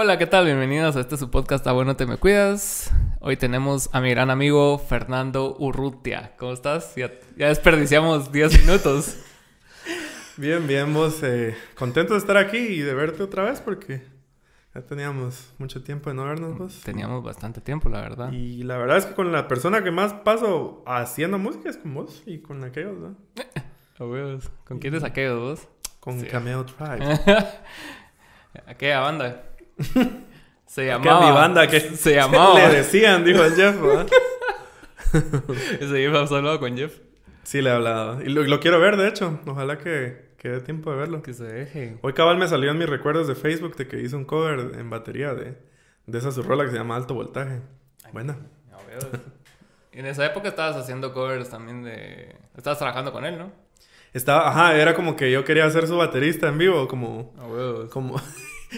Hola, ¿qué tal? Bienvenidos a este su podcast A Bueno Te Me Cuidas. Hoy tenemos a mi gran amigo Fernando Urrutia. ¿Cómo estás? Ya, ya desperdiciamos 10 minutos. Bien, bien, vos eh, contento de estar aquí y de verte otra vez porque ya teníamos mucho tiempo de no vernos vos. Teníamos bastante tiempo, la verdad. Y la verdad es que con la persona que más paso haciendo música es con vos y con aquellos, ¿no? ¿Con quién es aquello vos? Con Sí. Cameo Tribe. Aquella banda. Se Que llamaba. mi banda que se llamaba. le decían, dijo el Jeff, ¿verdad? Ese Jeff has hablado con Jeff. Sí, le he hablado. Y lo, lo quiero ver, de hecho. Ojalá que, que dé tiempo de verlo. Que se deje. Hoy cabal me salió en mis recuerdos de Facebook de que hizo un cover en batería de, de esa su rola que se llama Alto Voltaje. Buena. A huevos. Y en esa época estabas haciendo covers también de. Estabas trabajando con él, ¿no? Estaba, ajá, era como que yo quería ser su baterista en vivo, como, A huevos. como,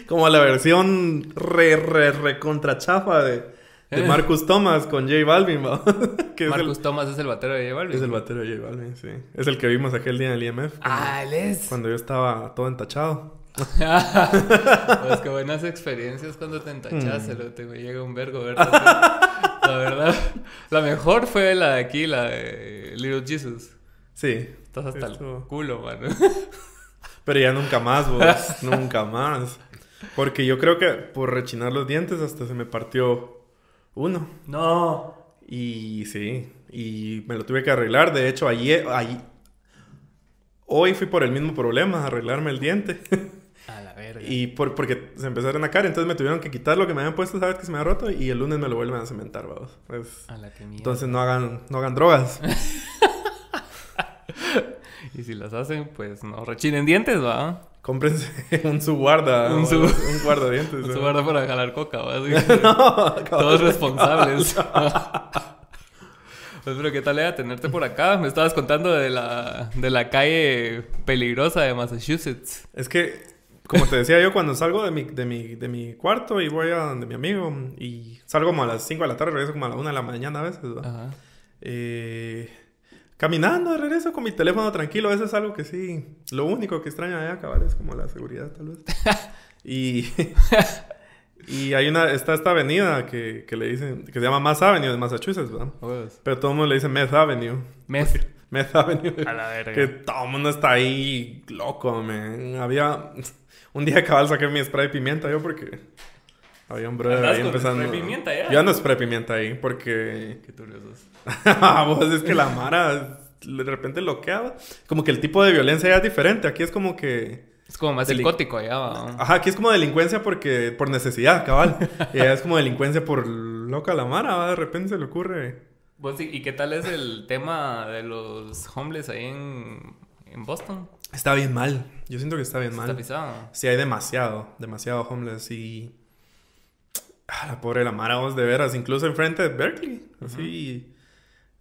como la versión re, re, re contra chafa de, de Marcus Thomas con J Balvin, ¿va? que es Marcus el, Thomas es el batero de J Balvin. es el batero de J Balvin, sí. Es el que vimos aquel día en el IMF. Ah, él es. cuando yo estaba todo entachado. pues qué buenas experiencias cuando te entachas, Mm. te me llega un vergo verte así. La verdad, la mejor fue la de aquí, la de Little Jesus. Sí. Estás hasta el culo, mano. Pero ya nunca más, vos. nunca más. Porque yo creo que por rechinar los dientes hasta se me partió uno. No. Y sí, y me lo tuve que arreglar. De hecho, ayer, ahí- hoy fui por el mismo problema, arreglarme el diente. A la verga. y por, porque se empezaron a caer, entonces me tuvieron que quitar lo que me habían puesto, sabes que se me ha roto, y el lunes me lo vuelven a cementar, vamos. Pues, A la que mierda. entonces no hagan, no hagan drogas. Y si las hacen, pues no rechinen dientes, va. Cómprense un su guarda, Un un, su- un guardadientes. No ¿eh? se guarda para jalar coca, No. Todos responsables. Pues, pero qué tal era tenerte por acá. Me estabas contando de la, de la calle peligrosa de Massachusetts. Es que, como te decía yo, cuando salgo de mi, de mi, de mi cuarto y voy a donde mi amigo, y salgo como a las 5 de la tarde, regreso como a la 1 de la mañana a veces. Ajá. Eh, caminando de regreso con mi teléfono tranquilo, eso es algo que sí, lo único que extraño allá, cabal, es como la seguridad, tal vez. y, y hay una, está esta avenida que, que le dicen, que se llama Mass Avenue de Massachusetts, ¿verdad? Huevos. Pero todo el mundo le dice Meth Avenue. Mes. Meth Avenue. A la verga. Que todo el mundo está ahí loco, man. Había... Un día cabal saqué mi spray de pimienta yo porque... Había un brother ¿Andás ahí empezando... spray pimienta ya? Yo ando spray pimienta ahí porque... Qué turiosos. Vos es que la Mara de repente loqueaba. Como que el tipo de violencia ya es diferente. Aquí es como que... Es como más psicótico allá, va. Ajá, aquí es como delincuencia porque... Por necesidad, cabal. y allá es como delincuencia por loca la Mara. ¿va? De repente se le ocurre... ¿Vos y, y qué tal es el tema de los homeless ahí en, en Boston? Está bien mal. Yo siento que está bien Está mal. pisado. Sí, hay demasiado, demasiado homeless y... Ah, la pobre la Mara, vos de veras, incluso enfrente de Berkeley. Así...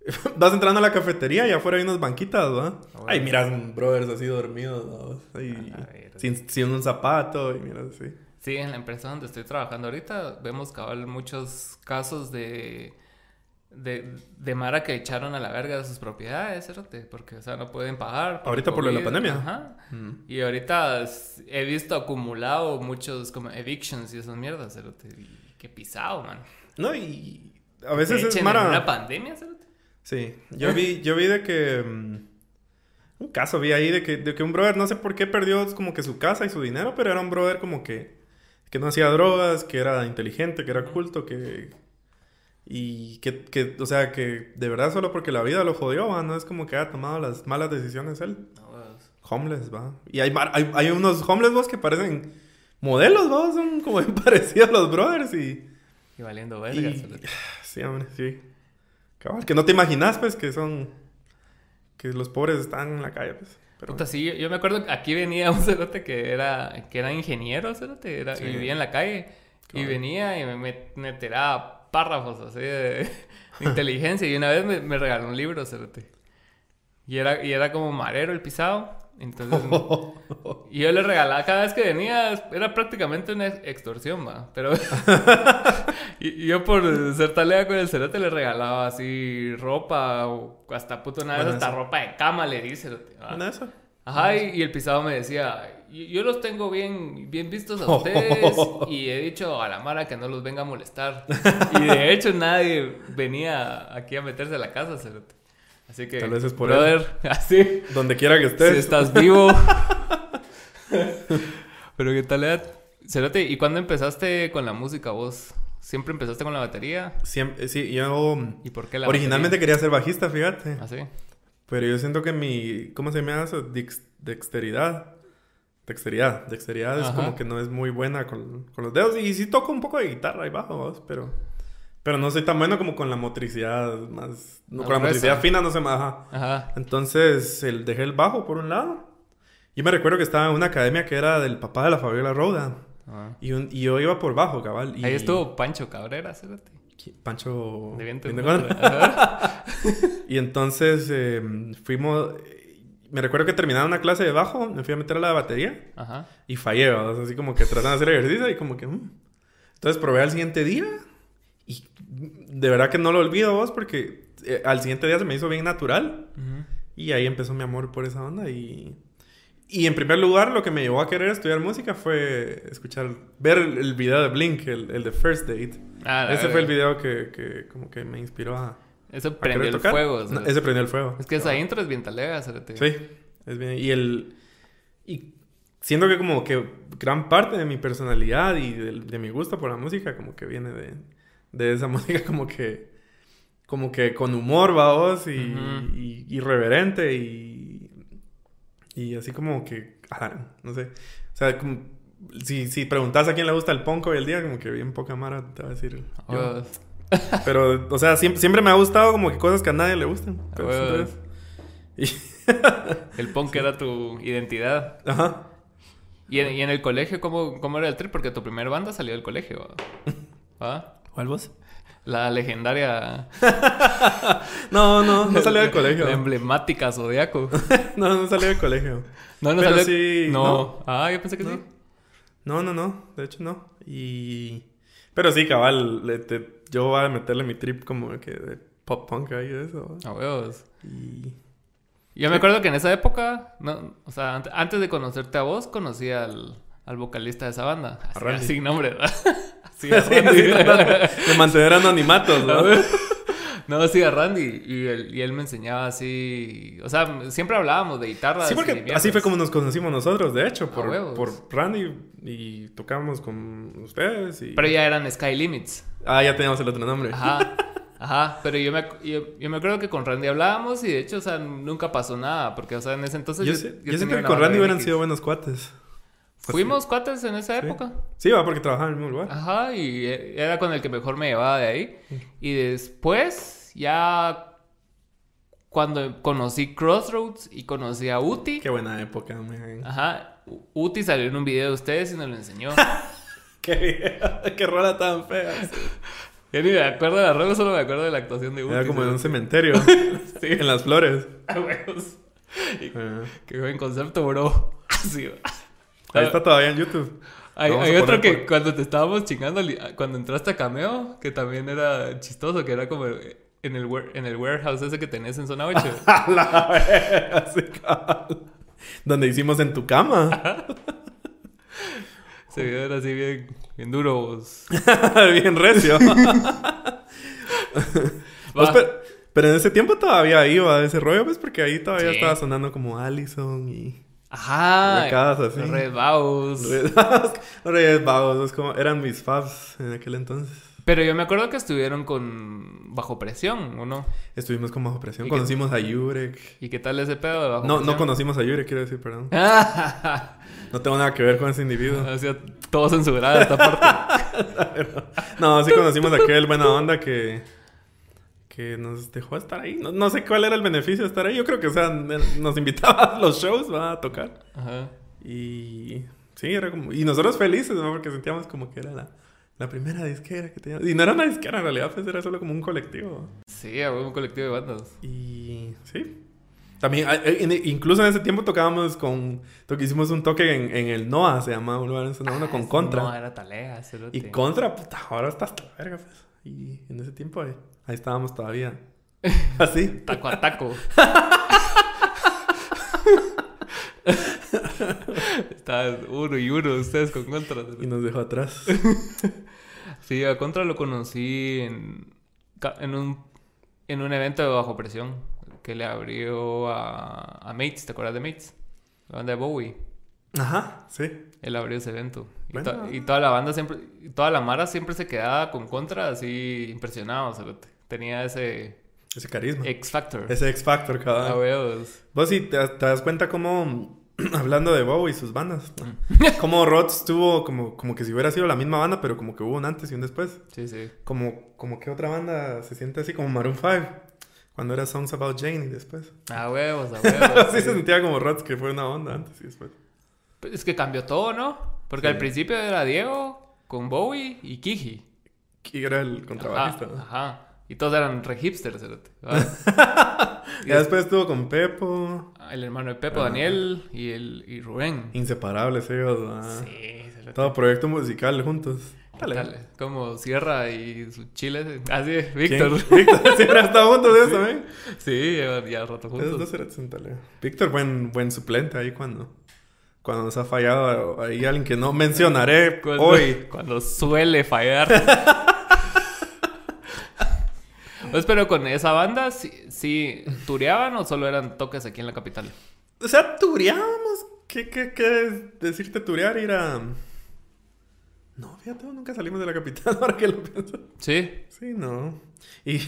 Vas entrando a la cafetería y afuera hay unas banquitas, bueno. Ay, miras brothers así dormidos, ¿no? Ahí, A la verga. sin, sin un zapato y miras así. Sí, en la empresa donde estoy trabajando ahorita vemos cabal muchos casos de, de, de Mara que echaron a la verga de sus propiedades, cerote, porque, o sea, no pueden pagar. Ahorita por lo de la pandemia. Ajá. Mm. Y ahorita he visto acumulado muchos como evictions y esas mierdas, cerote. Y qué pisado, man. No, y a veces Te es echen en Mara... una pandemia, cerote. Sí, yo vi, yo vi de que... mm, un caso vi ahí de que, de que un brother, no sé por qué perdió como que su casa y su dinero, pero era un brother como que, que no hacía drogas, que era inteligente, que era culto, que... Y que, que, o sea, que de verdad solo porque la vida lo jodió, ¿va? no es como que haya tomado las malas decisiones él. No. Homeless, va. Y hay, hay, hay unos homeless, vos, que parecen modelos, va, son como bien parecidos a los brothers y... Y valiendo verga, Y-. Sí, hombre, sí. Cabal, que no te imaginas, pues, que son... Que los pobres están en la calle, pues. Pero... Puta, sí, yo, me acuerdo que aquí venía un cerote que era, que era ingeniero, cerote, era, Sí. y vivía en la calle. Y venía y me, me, me tiraba párrafos así de, de inteligencia. Y una vez me, me regaló un libro, cerote. Y era, y era como marero el pisado. Entonces, y yo le regalaba cada vez que venía, era prácticamente una ex- extorsión, va. Pero, y, y yo por ser talea con el cerote le regalaba así ropa, o hasta puto vez Bueno, hasta eso. ropa de cama le dice, cerote, va. ¿Una de esas? Ajá, y, y el pisado me decía, "Yo- yo los tengo bien, bien vistos a ustedes y he dicho a la Mara que no los venga a molestar. Y de hecho nadie venía aquí a meterse a la casa, cerote. Así que, Tal vez es por brother, así, Donde quiera que estés. si estás vivo. Pero qué tal era, cerote, ¿y cuándo empezaste con la música vos? ¿Siempre empezaste con la batería? Siempre, sí, yo ¿Y por qué la originalmente quería ser bajista, fíjate. ¿Así? Pero yo siento que mi, ¿cómo se llama eso? Dex- dexteridad. Dexteridad. Dexteridad es Ajá. como que no es muy buena con, con los dedos. Y sí toco un poco de guitarra y bajo, ¿vos? pero... Pero no soy tan bueno como con la motricidad más... no, con la motricidad fina no se me baja. Ajá. Entonces, el, dejé el bajo por un lado. Yo me recuerdo que estaba en una academia que era del papá de la Fabiola Roda. Ah. Y, un- y yo iba por bajo, cabal. Y Ahí estuvo Pancho Cabrera, cerote. Pancho... De viento. Ajá. Y entonces eh, fuimos... Me recuerdo que terminaba una clase de bajo, me fui a meter a la batería Ajá. y fallé, ¿verdad? Así como que tratando de hacer ejercicio y como que... mm. Entonces probé al siguiente día y de verdad que no lo olvido vos porque eh, al siguiente día se me hizo bien natural Ujú. y ahí empezó mi amor por esa onda y... Y en primer lugar, lo que me llevó a querer estudiar música fue escuchar, ver el, el video de Blink, el, el de First Date. Ah, Ese fue el video que, que como que me inspiró a, Eso prendió el tocar. fuego. No, ese prendió el fuego. Es que esa intro es bien talega, cerote. Sí, es bien. Y el. Y siento que como que gran parte de mi personalidad y de, de mi gusto por la música, como que viene de, de esa música, como que. Como que con humor, va vos, y, y- irreverente y. Y así como que. no sé. O sea, como. Si, si preguntas a quién le gusta el punk hoy el día, como que bien poca mara te va a decir. Yo. Pero, o sea, siempre, siempre me ha gustado como que cosas que a nadie le gustan. Pero siempre- El punk era tu identidad. Ajá. ¿Y en, y en el colegio cómo, cómo era el trip? Porque tu primer banda salió del colegio. ¿va? ¿Cuál vos? La legendaria... No, no, no salió del colegio. La emblemática Zodiaco. No, no salió del colegio. No, no Pero salió... sí, No. no. Ah, yo pensé que No. sí. No, no, no. De hecho, no. Y... Pero sí, cabal. le- te- yo voy a meterle mi trip como que de pop punk ahí eso. A huevos. Y... Yo me acuerdo que en esa época, no, o sea, ant- antes de conocerte a vos, conocí al, al vocalista de esa banda. Así, sin nombre, ¿verdad? Así, a Randy. tratando de mantener anonimatos, ¿no? No, sí, a Randy. Y él, y él me enseñaba así. O sea, siempre hablábamos de. Sí, porque mierdas. así fue como nos conocimos nosotros, de hecho, por, Randy y tocamos con ustedes y... Pero ya eran Sky Limits. Ah, ya teníamos el otro nombre. Ajá. Ajá. Pero yo me, yo, yo me acuerdo que con Randy hablábamos y de hecho, o sea, nunca pasó nada. Porque, o sea, en ese entonces. yo yo, yo que con Randy hubieran sido buenos cuates. Fuimos cuates en esa época. Sí, va, porque trabajaban en el mismo lugar. Ajá, y e- era con el que mejor me llevaba de ahí. Y después, ya cuando conocí Crossroads y conocí a Uti, Qué buena época, man. ajá, Uti salió en un video de ustedes y nos lo enseñó. Qué, qué rola tan fea. Yo ni me acuerdo de la rola, solo me acuerdo de la actuación de Uti. Era como en un cementerio. Sí. En las flores. A huevos. Y- Ah. Qué buen concepto, bro. Así, va. Ahí está todavía en YouTube. Hay, hay a otro que por- cuando te estábamos chingando, cuando entraste a Cameo, que también era chistoso, que era como en el, en el warehouse ese que tenés en zona 8. A la. Donde hicimos en tu cama. Ese video era así bien, bien duro. vos. Bien recio. Pues, pero, pero en ese tiempo todavía iba ese rollo, pues, porque ahí todavía Sí. estaba sonando como Allison y. Ajá. Recadas así. Red Baus. Los Reyes Vagos, es como, eran mis faves en aquel entonces. Pero yo me acuerdo que estuvieron con Bajo Presión, ¿o no? Estuvimos con Bajo Presión. ¿Y qué- Conocimos a Yurek. ¿Y qué tal ese pedo de Bajo No, no conocimos a Yurek, quiero decir, perdón. No tengo nada que ver con ese individuo. Hacía todo censurado esta parte. No, sí conocimos a aquel buena onda que, que nos dejó estar ahí. No, no sé cuál era el beneficio de estar ahí. Yo creo que, o sea, nos invitaba a los shows ¿va? a tocar. Ajá. Y sí, era como... Y nosotros felices, ¿no? Porque sentíamos como que era la, la primera disquera que teníamos. Y no era una disquera, en realidad, pues era solo como un colectivo. Sí, un colectivo de bandas. Y sí. También, a- eh, incluso en ese tiempo tocábamos con... hicimos un toque en, en el NOA, se llamaba un lugar en Zona Uno, con Contra. No, era talea. Y Contra, puta, ahora está hasta la verga, pues. Y en ese tiempo ahí, ahí estábamos todavía. Así. Taco a taco. Estaban uno y uno ustedes con Contra. Y nos dejó atrás. Sí, a Contra lo conocí en, en, un, en un evento de bajo presión que le abrió a, a Mates. ¿Te acuerdas de Mates? La banda de Bowie. Ajá, sí. Él abrió ese evento. Y, Bueno. to- y toda la banda siempre, toda la mara siempre se quedaba con Contra así impresionado. cerote. Tenía ese Ese carisma. X Factor. Ese X Factor, cabrón. huevos. Vos sí te, te das cuenta cómo, hablando de Bowie y sus bandas, Mm. cómo Rods tuvo como, como que si hubiera sido la misma banda, pero como que hubo un antes y un después. Sí, sí. Como, como que otra banda se siente así como Maroon 5, cuando era Songs About Jane y después. A huevos, a huevos. Así sí. se sentía como Rods, que fue una onda antes y después. Pues Es que cambió todo, ¿no? Porque Sí. al principio era Diego con Bowie y Kiji. Y era el contrabajista. Ajá, ¿no? ajá. Y todos eran re hipsters, cerote. Ah, Y después estuvo con Pepo, El hermano de Pepo, Ah. Daniel y, el, y Rubén. inseparables ellos, ¿verdad? Sí, cerote. Todo proyecto musical juntos. Dale. Dale, Como Sierra y su chile. Ah, sí, ¿Quién? Víctor. Víctor, siempre ha estado juntos de eso también. Sí, ya rato Esos dos juntos. eran sentale. Víctor, buen, buen suplente ahí cuando, cuando nos ha fallado ahí alguien que no mencionaré Cuando, hoy. Cuando suele fallar. Pues, pero con esa banda, ¿sí, sí tureaban o solo eran toques aquí en la capital? O sea, tureábamos. ¿Qué, qué, qué es decirte turear? Ir a... No, fíjate, nunca salimos de la capital ahora que lo pienso. Sí. Sí, no. Y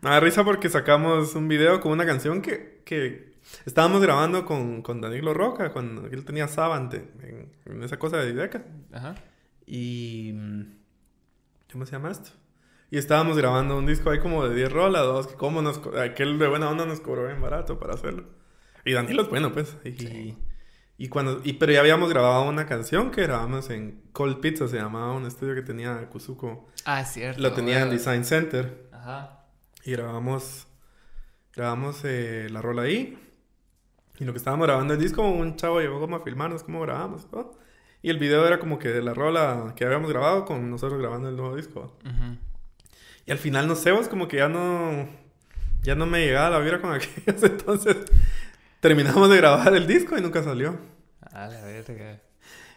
me da risa porque sacamos un video con una canción que, que estábamos grabando con, con Danilo Roca cuando él tenía Savant en, en esa cosa de Dideca. Ajá. Y. mm, ¿Cómo se llama esto? Y estábamos grabando un disco ahí como de 10 rolas, dos, que como nos. Aquel de buena onda nos cobró bien barato para hacerlo. Y Danilo es bueno, pues. Y, Sí. y cuando. Y, pero ya habíamos grabado una canción que grabamos en Cold Pizza, se llamaba un estudio que tenía Kuzuko. Ah, cierto. Lo tenía en güey. Design Center. Ajá. Y grabamos. Grabamos eh, la rola ahí. Y lo que estábamos grabando el disco, un chavo llegó como a filmarnos cómo grabamos. ¿no? Y el video era como que de la rola que habíamos grabado con nosotros grabando el nuevo disco. Ujú. Y al final, no sé, vos como que ya no. Ya no me llegaba la vibra con aquellos. Entonces terminamos de grabar el disco y nunca salió. A la verga.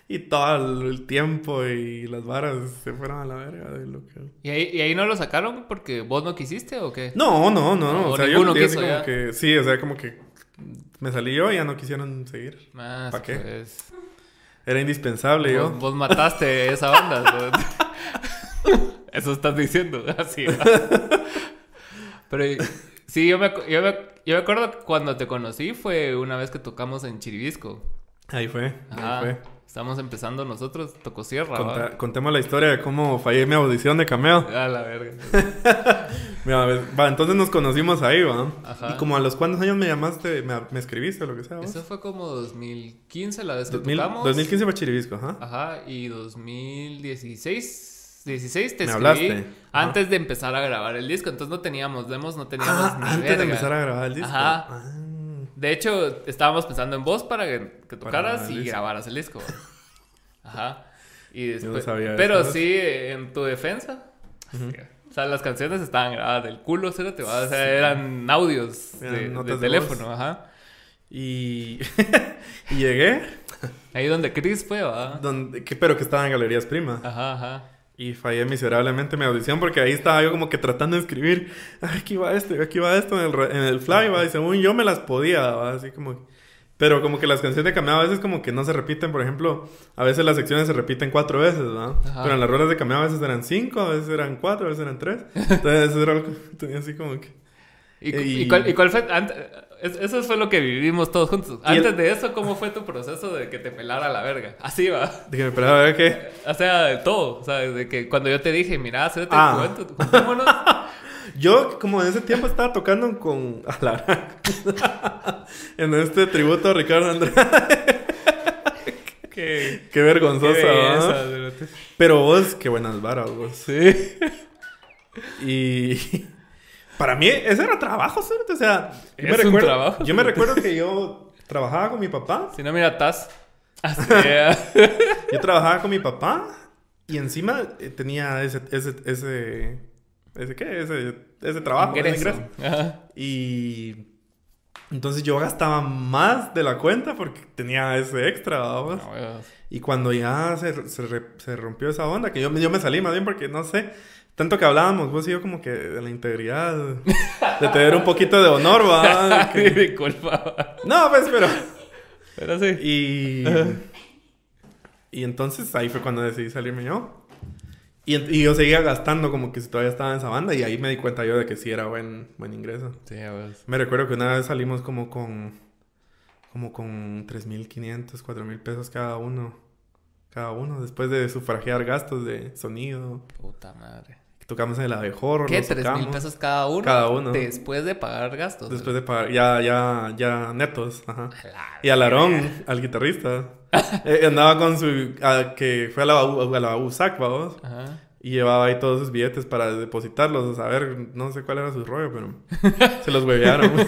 Y todo el, tiempo y las varas se fueron a la verga de lo que. ¿Y ahí, ¿Y ahí no lo sacaron porque vos no quisiste o qué? No, no, no, no. O O sea, yo quiso como ya. que. Sí, o sea, como que me salí yo y ya no quisieron seguir. Más, ¿Pa' qué? pues. Era indispensable Vos, yo. vos mataste esa banda. Eso estás diciendo. Así. Pero sí, yo me, yo, me, yo me acuerdo cuando te conocí fue una vez que tocamos en Chiribisco. Ahí fue, Ajá. ahí fue. Estamos empezando nosotros, tocó Sierra. Conta- contemos la historia de cómo fallé mi audición de cameo. A la verga. Mira, va, entonces nos conocimos ahí, va. Ajá. Y como a los cuántos años me llamaste, me, me escribiste o lo que sea. Eso fue como 2015 la vez que 2000 tocamos. 2015 fue Chiribisco, ajá. Ajá, y 2016, 16 te Me escribí hablaste. Antes de empezar a grabar el disco, entonces no teníamos demos, no teníamos Ah, ni antes verga. de empezar a grabar el disco. Ajá. Ah. De hecho, estábamos pensando en vos para que, que tocaras y disco. grabaras el disco. Ajá. Y no después, sabía pero sí, en tu defensa. O sea, las canciones estaban grabadas del culo, ¿sí? te va? O sea, eran audios de, teléfono, ajá. Y, y llegué, Ahí donde Chris fue, que, pero que estaba en Galerías Prima. Ajá, ajá. Y fallé miserablemente mi audición porque ahí estaba yo como que tratando de escribir. "Ay, aquí va esto, aquí va esto en el, en el fly, va. Y según yo me las podía, va. Así como... Pero como que las canciones de Cameo a veces como que no se repiten. Por ejemplo, a veces las secciones se repiten cuatro veces, ¿no? Ajá. Pero en las ruedas de Cameo a veces eran cinco, a veces eran cuatro, a veces eran tres. Entonces eso era que tenía así como que... ¿Y, cu- Y- y cuál, y cuál fue? Es- eso fue lo que vivimos todos juntos. El- Antes de eso, ¿cómo fue tu proceso de que te pelara la verga? Así va. Dije, pero a ver qué... O sea, de todo. O sea, de que cuando yo te dije, mira, hacete Ah. cuento, juntémonos. Yo, como en ese tiempo, estaba tocando con... A la... en este tributo a Ricardo Andrade. Qué, Qué vergonzosa, qué belleza, cerote. Pero vos, qué buenas varas, vos. Sí. Y para mí, ese era trabajo, ¿cierto? O sea, yo, me recuerdo, trabajo, yo me recuerdo que yo trabajaba con mi papá. Si no, mira, Taz. Ya. Yo trabajaba con mi papá y encima eh, tenía ese, ese, ese, ese, ¿qué? Ese, ese trabajo, ese Ingreso. ingreso. Ajá. Y, Entonces yo gastaba más de la cuenta porque tenía ese extra, vamos. A huevos. Y cuando ya se, se, se rompió esa onda, que yo, yo me salí más bien porque no sé, tanto que hablábamos, vos y yo como que de la integridad, de tener un poquito de honor, va. que- Disculpa. No, pues, pero... Pero sí. Y... y entonces ahí fue cuando decidí salirme yo. Y, y yo seguía gastando como que si todavía estaba en esa banda y ahí me di cuenta yo de que sí era buen, buen ingreso. Sí, a huevos. Me recuerdo que una vez salimos como con... Como con 3.500, 4.000 pesos cada uno. Cada uno, después de sufragiar gastos de sonido. Puta madre. Tocamos en el abejorro. ¿Qué? ¿Tres mil pesos cada uno? Cada uno. Después de pagar gastos. Después de pagar, ya, ya, ya netos, ajá. A la Y al Aarón, al guitarrista, eh, andaba con su... a- que fue a la, a la USAC, vamos. Ajá. Y llevaba ahí todos sus billetes para depositarlos. A ver, no sé cuál era su rollo, pero se los huevearon.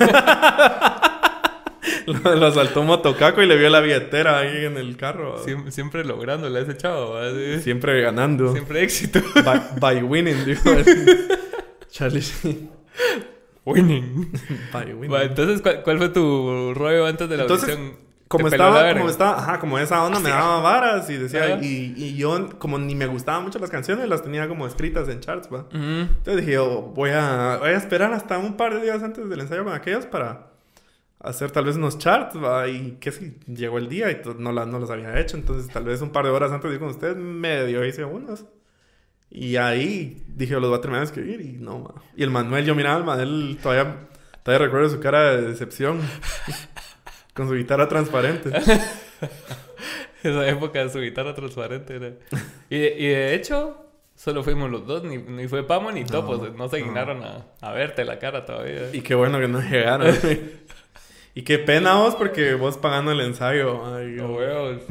lo, lo asaltó un motocaco y le vio la billetera ahí en el carro. Siempre, siempre lográndole a ese chavo. Sí. Siempre ganando. Siempre éxito. By, by winning, dijo. Charlie Sheen. Winning. By winning. Entonces, ¿cuál, cuál fue tu rollo antes de la Entonces, audición? Como ¿Te peló la estaba, como estaba, ajá, como esa onda me daba varas y decía, y, y yo como ni me gustaban mucho las canciones, las tenía como escritas en charts, va. Entonces dije, yo, voy a, voy a esperar hasta un par de días antes del ensayo con aquellos para hacer tal vez unos charts, va. Y que si llegó el día y no, la, no los había hecho, entonces tal vez un par de horas antes de ir con ustedes, medio hice unos. Y ahí dije, los voy a terminar de escribir y no, ma. Y el Manuel, yo miraba al Manuel, todavía, todavía recuerdo su cara de decepción. con su guitarra transparente. Esa época de su guitarra transparente era. Y, de- y de hecho, solo fuimos los dos, ni, ni fue Pamo ni Topo, No, no, se no. dignaron a, a verte la cara todavía. Y qué bueno que no llegaron. y qué pena vos, porque vos pagando el ensayo. Ay, No huevos.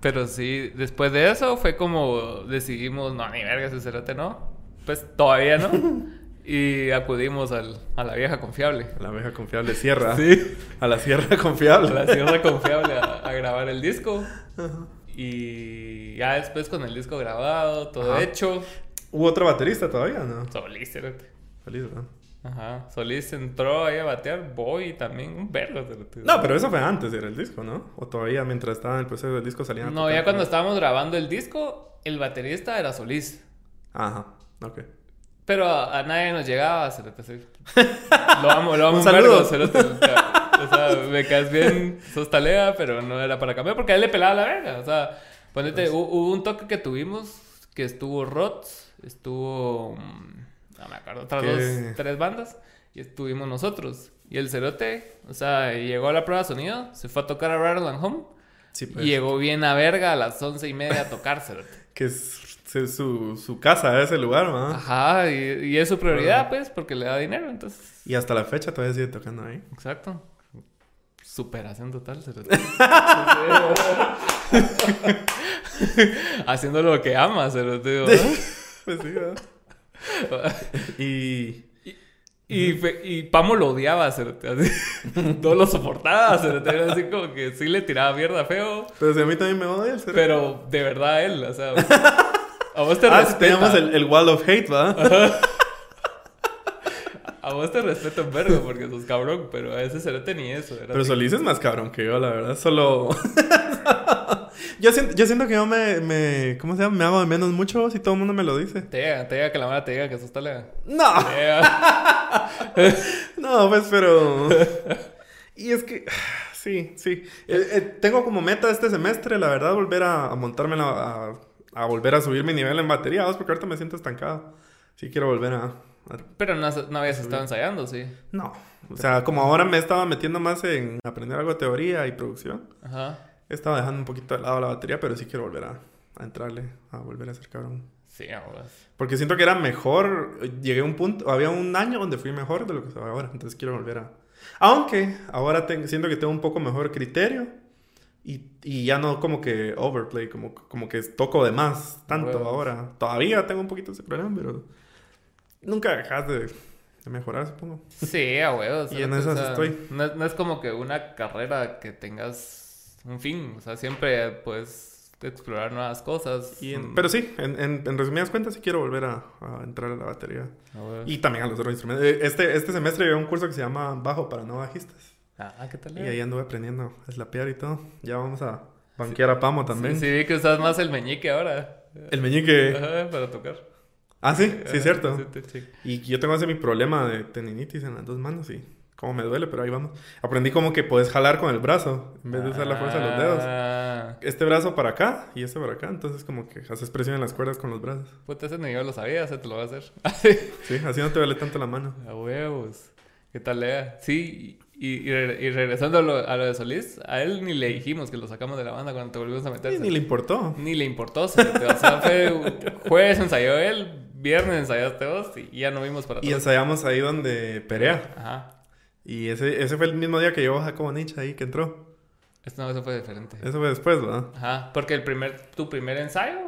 Pero sí, después de eso fue como decidimos, no, ni verga ese cerote, no. Pues todavía no. Y acudimos al, a la vieja confiable. La abeja confiable sierra. Sí. A la sierra confiable. A la sierra confiable a, a grabar el disco. Y ya después con el disco grabado, todo Ajá. hecho. ¿Hubo otro baterista todavía, no? Solís, cerote. Ajá. Solís entró ahí a batear. Boy también, un vergo. No, pero eso fue antes era el disco, ¿no? O todavía mientras estaba en el proceso del disco salían No, ya cuando estábamos grabando el disco, el baterista era Solís. Ajá, ok. Pero a, a nadie nos llegaba, sí. Lo amo, lo amo Un vergo, saludo. cerote. O sea, me caes bien, sos talea, pero no era para cambiar porque a él le pelaba la verga. O sea, ponete, hu- hubo un toque que tuvimos que estuvo Rots, estuvo. No me acuerdo, otras dos, tres bandas, y estuvimos nosotros. Y el cerote, o sea, llegó a la prueba de sonido, se fue a tocar a Rattle and Home, Sí, pues. y llegó bien a verga a las once y media a tocar, cerote. Que es, su, su casa, ese lugar, ¿no? Ajá, y, y es su prioridad, pues, porque le da dinero, entonces. Y hasta la fecha todavía sigue tocando ahí. Exacto. Superación total, cerote. Haciendo lo que ama, cerote. Pues sí, ¿verdad? Y... Y, y Pamo lo odiaba, cerote. Así. No lo soportaba, cerote. Era así como que sí le tiraba mierda feo. Pero si a mí también me odia el. Pero de verdad él, o sea... A vos te Ah, respeta. teníamos el, el Wall of Hate, ¿verdad? A vos te respeto en vergo porque sos cabrón, pero a ese cerote ni eso. Era Pero. Solís es más cabrón que yo, la verdad. Solo... yo, siento, yo siento que yo me, me... ¿Cómo se llama? Me hago de menos mucho si todo el mundo me lo dice. Te llega, te llega que la mala te diga que sos talea. No, no, pues, pero... y es que... Sí, sí. Eh, eh, tengo como meta este semestre, la verdad, volver a, a montarme la- a, a volver a subir mi nivel en batería, ¿vos? porque ahorita me siento estancado. Sí quiero volver a... a- Pero no, no habías estado ensayando, sí. No. O sea, como ahora me estaba metiendo más en aprender algo de teoría y producción, Ajá. He estado dejando un poquito de lado la batería, pero sí quiero volver a, a entrarle, a volver a ser cabrón. Sí, ahora. Porque siento que era mejor, llegué a un punto, había un año donde fui mejor de lo que soy ahora, entonces quiero volver a... Aunque ahora tengo, siento que tengo un poco mejor criterio y, y ya no como que overplay, como, como que toco de más tanto Huevos. ahora. Todavía tengo un poquito ese problema, pero nunca dejas de, de mejorar, supongo. Sí, a huevos. Y en cerote, o esas sea, estoy. No, no es como que una carrera que tengas un fin. O sea, siempre puedes explorar nuevas cosas. Y en- Mm, pero sí, en, en, en resumidas cuentas, sí quiero volver a, a entrar a la batería. a huevos. Y también a los otros instrumentos. Eh, Este, este semestre llevé un curso que se llama Bajo para no bajistas. Ah, ¿qué tal? Y ahí anduve aprendiendo a slapear y todo. Ya vamos a banquear a Pamo también. Sí, sí, que usas más el meñique ahora. El meñique. Ajá, para tocar. Ah, sí, sí, es cierto. Sí, sí. Y yo tengo ese mi problema de tendinitis en las dos manos y como me duele, pero ahí vamos. Aprendí como que puedes jalar con el brazo en vez de usar la fuerza de los dedos. Ah, Este brazo para acá y este para acá, entonces como que haces presión en las cuerdas con los brazos. puta, ese ni yo lo sabía, ese te lo voy a hacer. Sí, así no te duele tanto la mano. a huevos. ¿Qué tal, Lea? Sí, y, y, re- y regresando a lo, a lo de Solís, a él ni le dijimos que lo sacamos de la banda cuando te volvimos a meter. Ni le importó. Ni le importó. se- O sea, fue jueves ensayó él, viernes ensayaste vos y ya no vimos para Y ensayamos ahí donde Perea. Ajá. Y ese, ese fue el mismo día que llevó Jacobo Nietzsche ahí que entró. Esto no, eso fue diferente. Eso fue después, ¿verdad? Ajá, porque el primer, tu primer ensayo,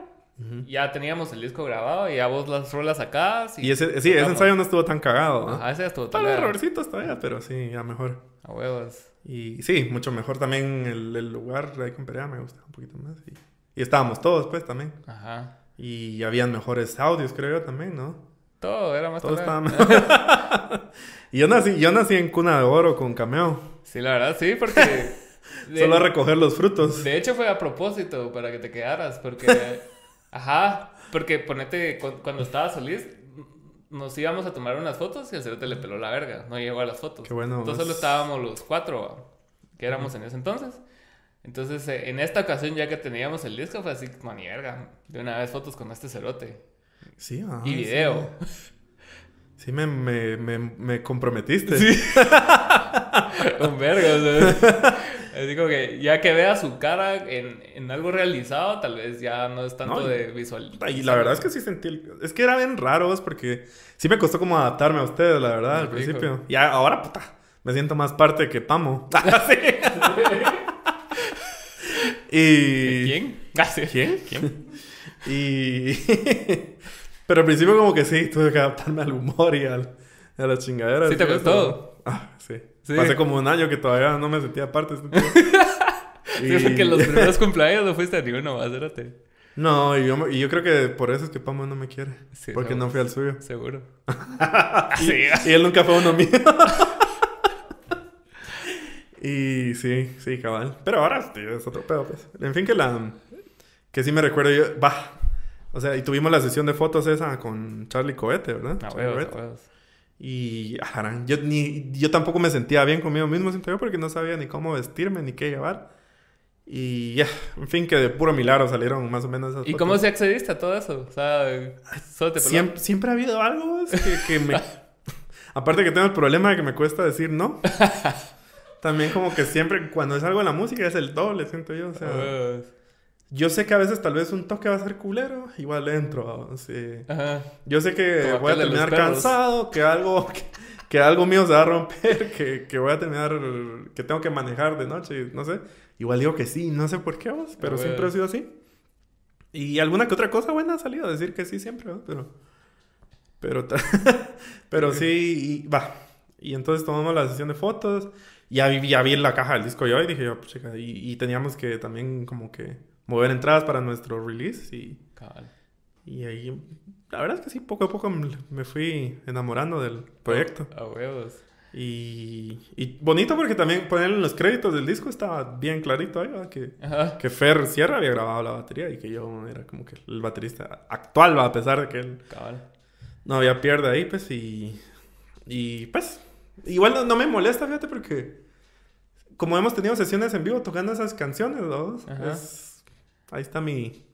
ya teníamos el disco grabado y ya vos las rolas sacadas. Y ese, sí, ese ensayo no estuvo tan cagado, ¿no? Ajá, ese estuvo Tal talera. errorcitos todavía, pero sí, ya mejor. A huevos. Y sí, mucho mejor también el, el lugar ahí con Perea me gusta un poquito más. Y, y estábamos todos, pues, también. Ajá. Y habían mejores audios, creo yo, también, ¿no? Todo era más Todo estaba mejor. Y yo nací, yo nací en cuna de oro con cameo. Sí, la verdad, sí, porque... de- Solo a recoger los frutos. De hecho fue a propósito para que te quedaras, porque... Ajá, porque ponete, cu- cuando estaba Solís, nos íbamos a tomar unas fotos y el cerote le peló la verga, no llegó a las fotos. Qué bueno. Entonces solo estábamos los cuatro que éramos en ese entonces. Entonces, eh, en esta ocasión, ya que teníamos el disco, fue así, ni verga, de una vez fotos con este cerote. Sí, ah, y video. Sí, me, me, me, me comprometiste. Un verga, o sea. Así como que ya que vea su cara en, en algo realizado, tal vez ya no es tanto No, de visual. Y la verdad es que sí sentí... el- Es que era bien raro, ¿ves? porque sí me costó como adaptarme a ustedes, la verdad, al principio. Y ahora, puta, me siento más parte que Pamo. Sí. y... ¿Quién? Ah, sí. ¿Quién? ¿Quién? Y... Pero al principio como que sí, tuve que adaptarme al humor y al, a las chingaderas. ¿Sí te y costó? Ah, sí. Sí. Pasé como un año que todavía no me sentía parte. Sí, porque los primeros cumpleaños no fuiste a ni uno, acérate. No, y yo, y yo creo que por eso es que Pamo no me quiere. Sí, porque seguro. no fui al suyo. Seguro. Y, y él nunca fue uno mío. y sí, sí, cabal. Pero ahora sí, es otro pedo, pues. En fin, que la... Que sí me recuerdo yo... Va. O sea, y tuvimos la sesión de fotos esa con Charlie Cohete, ¿verdad? A Charlie huevos, a huevos. Y ajarán, yo, ni, yo tampoco me sentía bien conmigo mismo, siento yo, porque no sabía ni cómo vestirme ni qué llevar. Y ya, en fin, que de puro milagro salieron más o menos esas ¿Y fotos. cómo se accediste a todo eso? O sea, solo te? Siempre, siempre ha habido algo es que, que me... Aparte que tengo el problema de que me cuesta decir no. También como que siempre cuando es algo en la música es el doble, siento yo. O sea. Yo sé que a veces tal vez un toque va a ser culero, igual entro. sea, Ajá. Yo sé que Como voy a terminar cansado, que algo, que, que algo mío se va a romper, que, que voy a terminar, que tengo que manejar de noche, no sé. Igual digo que sí, no sé por qué, vos, pero siempre ha sido así. Y alguna que otra cosa buena ha salido a decir que sí siempre, ¿no? Pero, pero, pero sí, y, va. Y entonces tomamos la sesión de fotos, ya vi, ya vi la caja del disco yo y dije yo, pues, chica, y, y teníamos que también como que mover entradas para nuestro release y... Cabal. Y ahí, la verdad es que sí, poco a poco me fui enamorando del proyecto. A huevos. Y, y bonito porque también poner en los créditos del disco estaba bien clarito ahí, ¿va? que, Ajá. que Fer Sierra había grabado la batería y que yo era como que el baterista actual, ¿va? a pesar de que él Cabal. no había pierde ahí, pues, y, y pues, igual no, no me molesta, fíjate, porque como hemos tenido sesiones en vivo tocando esas canciones, ¿no? Ajá. Es- ahí está mi,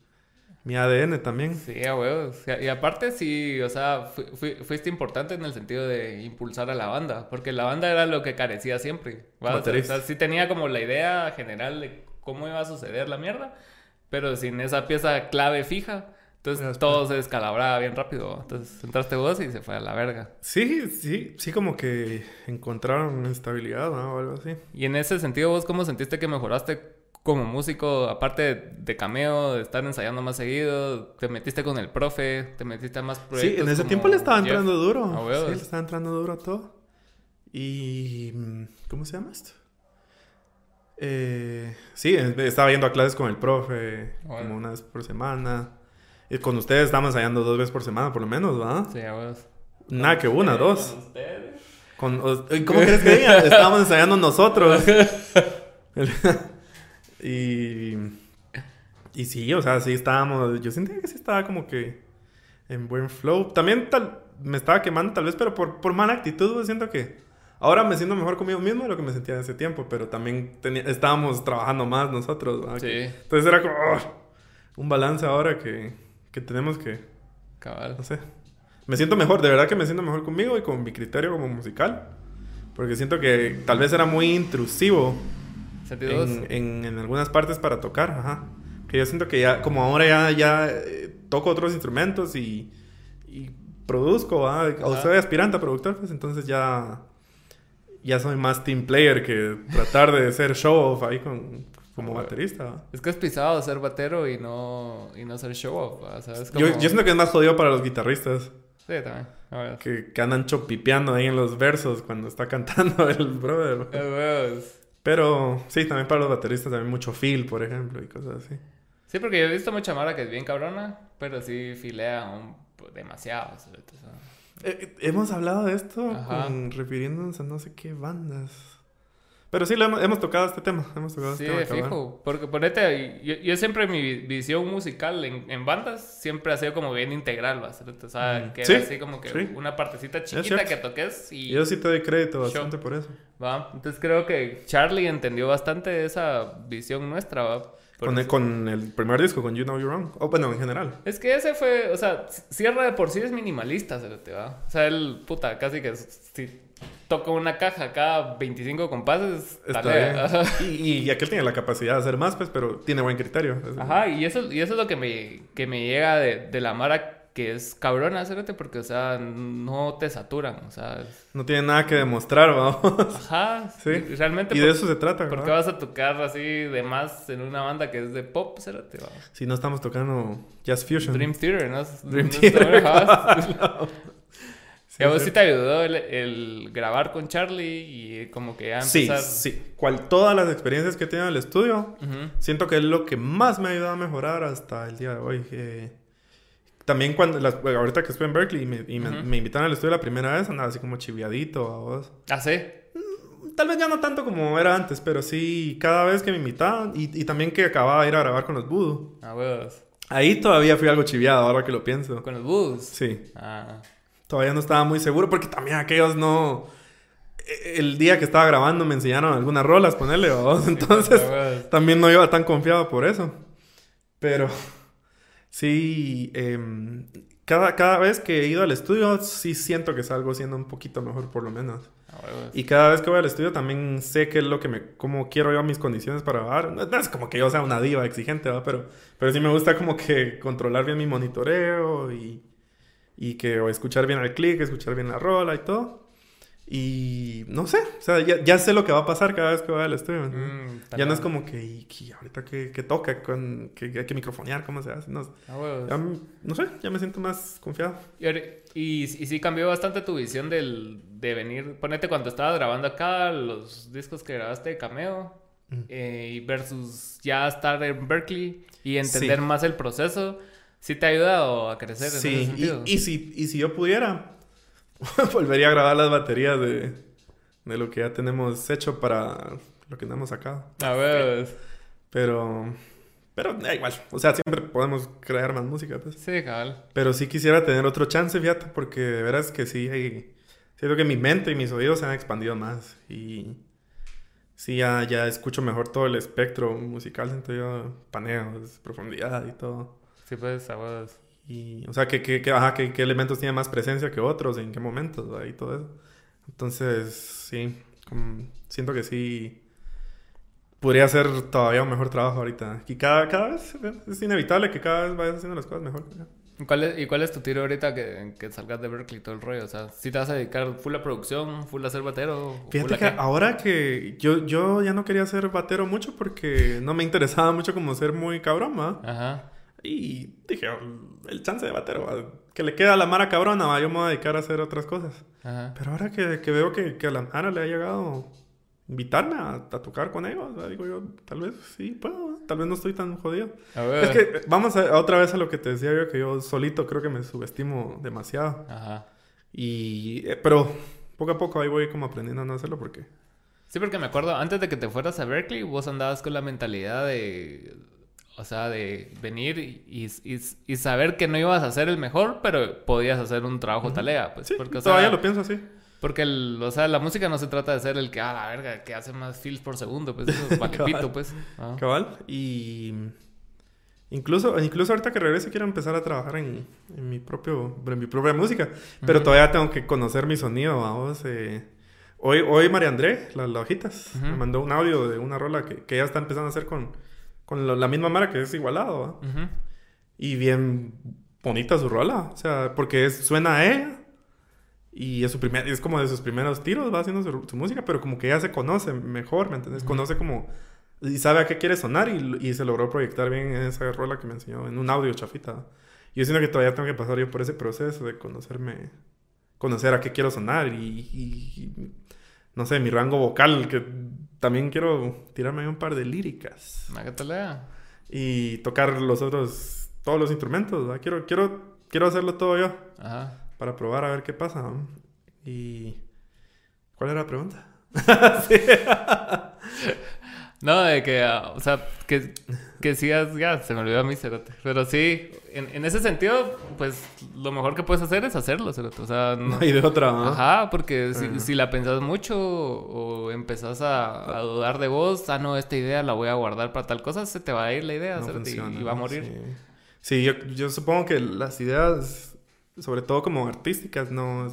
mi ADN también. Sí, a huevos. Y, aparte, sí, o sea, fu- fu- fuiste importante en el sentido de impulsar a la banda, porque la banda era lo que carecía siempre. O sea, sí tenía como la idea general de cómo iba a suceder la mierda, pero sin esa pieza clave fija, entonces todo se descalabraba bien rápido. Entonces entraste vos y se fue a la verga. Sí, sí, sí, como que encontraron estabilidad ¿no? o algo así. Y en ese sentido, ¿vos cómo sentiste que mejoraste como músico? Aparte de, cameo, de estar ensayando más seguido, te metiste con el profe, te metiste a más proyectos. Sí, en ese tiempo le estaba Jeff. entrando duro. Sí, le estaba entrando duro a todo. Y. mm, ¿Cómo se llama esto? Eh, sí, estaba yendo a clases con el profe Bueno. como una vez por semana. Y con ustedes estamos ensayando dos veces por semana, por lo menos, ¿verdad? Sí, a vos. Nada que una, Con dos. ustedes. Con, ¿Cómo quieres que diga? Estábamos ensayando nosotros. y, y sí, o sea, sí estábamos. Yo sentía que sí estaba como que en buen flow. También tal, me estaba quemando, tal vez, pero por, por mala actitud, güey, siento que ahora me siento mejor conmigo mismo de lo que me sentía en ese tiempo, pero también tenía- estábamos trabajando más nosotros. Sí. Entonces era como oh, un balance ahora que, que tenemos que, Cabal. no sé. Me siento mejor, de verdad que me siento mejor conmigo y con mi criterio como musical. Porque siento que tal vez era muy intrusivo. En, en, en algunas partes para tocar, ajá. Que yo siento que ya, como ahora ya, ya eh, toco otros instrumentos y, y produzco, o soy aspirante a productor, pues entonces ya, ya soy más team player que tratar de ser show off ahí con, como baterista. Es que es pisado ser batero y no, y no ser show off. ¿sabes? Yo, Como- yo siento que es más jodido para los guitarristas. Sí, también. Que, que andan chopipeando ahí en los versos cuando está cantando el brother. Pero sí, también para los bateristas también mucho feel, por ejemplo, y cosas así. Sí, porque yo he visto mucha mara que es bien cabrona, pero sí filea un, demasiado. Eh, hemos hablado de esto con- refiriéndonos a no sé qué bandas. Pero sí, lo hemos, hemos tocado este tema. Hemos tocado Sí, este tema. fijo. Porque ponete, yo, yo siempre mi vi- visión musical en, en bandas siempre ha sido como bien integral, ¿va? O sea, Mm. que Sí, era así como que sí. una partecita chiquita que toques y... Yo sí te doy crédito Show. bastante por eso. ¿Va? Entonces creo que Charlie entendió bastante esa visión nuestra, Con el, con el primer disco, con You Know You're Wrong. O bueno, en general. Es que ese fue, o sea, Sierra de por sí es minimalista, se te va. O sea, él, puta, casi que si toca una caja cada 25 compases, Está bien. Y, y aquel tiene la capacidad de hacer más, pues, pero tiene buen criterio. Ajá, y eso, y eso es lo que me, que me llega de, de la Mara que es cabrona, hacerte porque, o sea, no te saturan, o sea, es- No tiene nada que demostrar, vamos. ajá, Sí. realmente, Y de por- eso se trata, ¿por qué ¿verdad? vas a tocar así de más en una banda que es de pop, cérate, va? Si no estamos tocando Jazz Fusion. Dream Theater, ¿no? Dream no Theater, ajá. Sí, ¿Y a vos sí. te ayudó el, el grabar con Charlie y como que ya Sí, empezar? sí. Cual, todas las experiencias que he tenido en el estudio, siento que es lo que más me ha ayudado a mejorar hasta el día de hoy. Eh, también cuando, las- ahorita que estuve en Berkeley y, me, y me- Ujú. me invitaron al estudio la primera vez, andaba así como chiviadito a vos. ¿Ah, sí? Tal vez ya no tanto como era antes, pero sí, cada vez que me invitaban y, y también que acababa de ir a grabar con los Voodoo. Ah, huevos. Ahí todavía fui algo chiviado, ahora que lo pienso. Con los boots. Sí. Ah. Todavía no estaba muy seguro porque también aquellos no... e- El día que estaba grabando me enseñaron algunas rolas, ponerle, vamos. Entonces huevos. también no iba tan confiado por eso. Pero sí, em, cada, cada vez que he ido al estudio sí siento que salgo siendo un poquito mejor por lo menos. Y cada vez que voy al estudio también sé qué es lo que me... Cómo quiero yo mis condiciones para grabar. No, no es como que yo sea una diva exigente, ¿va? Pero, pero sí me gusta como que controlar bien mi monitoreo y... Y que o escuchar bien el click, escuchar bien la rola y todo. Y no sé, o sea, ya, ya sé lo que va a pasar cada vez que voy al estudio. ¿no? Mm, ya no es como que, y, ahorita que, que toca, con, que, hay que microfonear, ¿cómo se hace? No, Ah, ya, no sé, ya me siento más confiado. Y, y, y sí cambió bastante tu visión del, de venir, ponete cuando estabas grabando acá los discos que grabaste de Cameo Mm. eh, versus ya estar en Berkeley y entender Sí. más el proceso, ¿sí te ha ayudado a crecer en ese Sí, sentido? y, y, si, y si yo pudiera, volvería a grabar las baterías de, de lo que ya tenemos hecho para lo que hemos sacado. A ver, Pero, pero da igual, o sea, siempre podemos crear más música, pues. sí, cabal. Pero sí quisiera tener otro chance, fíjate, porque de veras que sí, hay- siento que mi mente y mis oídos se han expandido más y sí, ya, ya escucho mejor todo el espectro musical, siento yo, paneos, profundidad y todo. Sí, pues, a huevos. Y, o sea, que, que, que, ajá, qué elementos tienen más presencia que otros, en qué momentos, ¿verdad? y todo eso. Entonces, sí, como- siento que sí podría hacer todavía un mejor trabajo ahorita. Y cada, cada vez es inevitable que cada vez vayas haciendo las cosas mejor. ¿verdad? ¿Y cuál es, ¿Y cuál es tu tiro ahorita que, que salgas de Berkeley todo el rollo? O sea, si te vas a dedicar full a producción, full a ser batero? Fíjate que qué? ahora que yo, yo ya no quería ser batero mucho porque no me interesaba mucho como ser muy cabrón, ¿va? Ajá. Y dije, "Oh, el chance de batero, ¿va? que le queda a la Mara cabrona, ¿va? yo me voy a dedicar a hacer otras cosas. Ajá. Pero ahora que, que veo que, que a la Mara le ha llegado invitarme a, a tocar con ellos. ¿verdad? Digo yo, tal vez sí puedo, tal vez no estoy tan jodido. A ver. Es que vamos a, otra vez a lo que te decía yo, que yo solito creo que me subestimo demasiado. Ajá. Y, eh, pero poco a poco ahí voy como aprendiendo a no hacerlo porque... Sí, porque me acuerdo, antes de que te fueras a Berkeley, vos andabas con la mentalidad de... O sea, de venir y, y- y saber que no ibas a ser el mejor, pero podías hacer un trabajo talega. Pues, Sí, porque, o sea, todavía lo pienso así. Porque, el, o sea, la música no se trata de ser el que, ah, la verga, que hace más feels por segundo, pues eso es vale Cabal. pito, pues. Ah. Cabal. Y incluso, incluso ahorita que regrese quiero empezar a trabajar en, en mi propio, en mi propia música. Pero todavía tengo que conocer mi sonido, vamos. eh. Hoy, hoy María André, las Ujú. me mandó un audio de una rola que, que ella está empezando a hacer con, con la misma Mara que es igualado, ¿va? Ujú. Y bien bonita su rola. O sea, porque es, suena a ella. Y es, su primer, es como de sus primeros tiros, va haciendo su, su música, pero como que ella se conoce mejor, ¿me entiendes? Ujú. Conoce como... Y sabe a qué quiere sonar y, y se logró proyectar bien en esa rola que me enseñó, en un audio chafita. Yo siento que todavía tengo que pasar yo por ese proceso de conocerme, conocer a qué quiero sonar y, y- y, no sé, mi rango vocal, que también quiero tirarme ahí un par de líricas Ma, que te lea. y tocar los otros, todos los instrumentos, ¿verdad? Quiero, quiero, quiero hacerlo todo yo Ajá. para probar a ver qué pasa. ¿no? Y... ¿Cuál era la pregunta? No, de que, ah, o sea, que, que sigas, ya, se me olvidó a mí, Cerote. Pero sí, en, en ese sentido, pues, lo mejor que puedes hacer es hacerlo, Cerote. O sea, no... No hay de otra, ¿no? Ajá, porque si, si la pensás mucho o empezás a, a dudar de vos, ah, no, esta idea la voy a guardar para tal cosa, se te va a ir la idea, No Cerote, y- funciona, y, va a morir. Sí, Sí, yo, yo supongo que las ideas, sobre todo como artísticas, no es,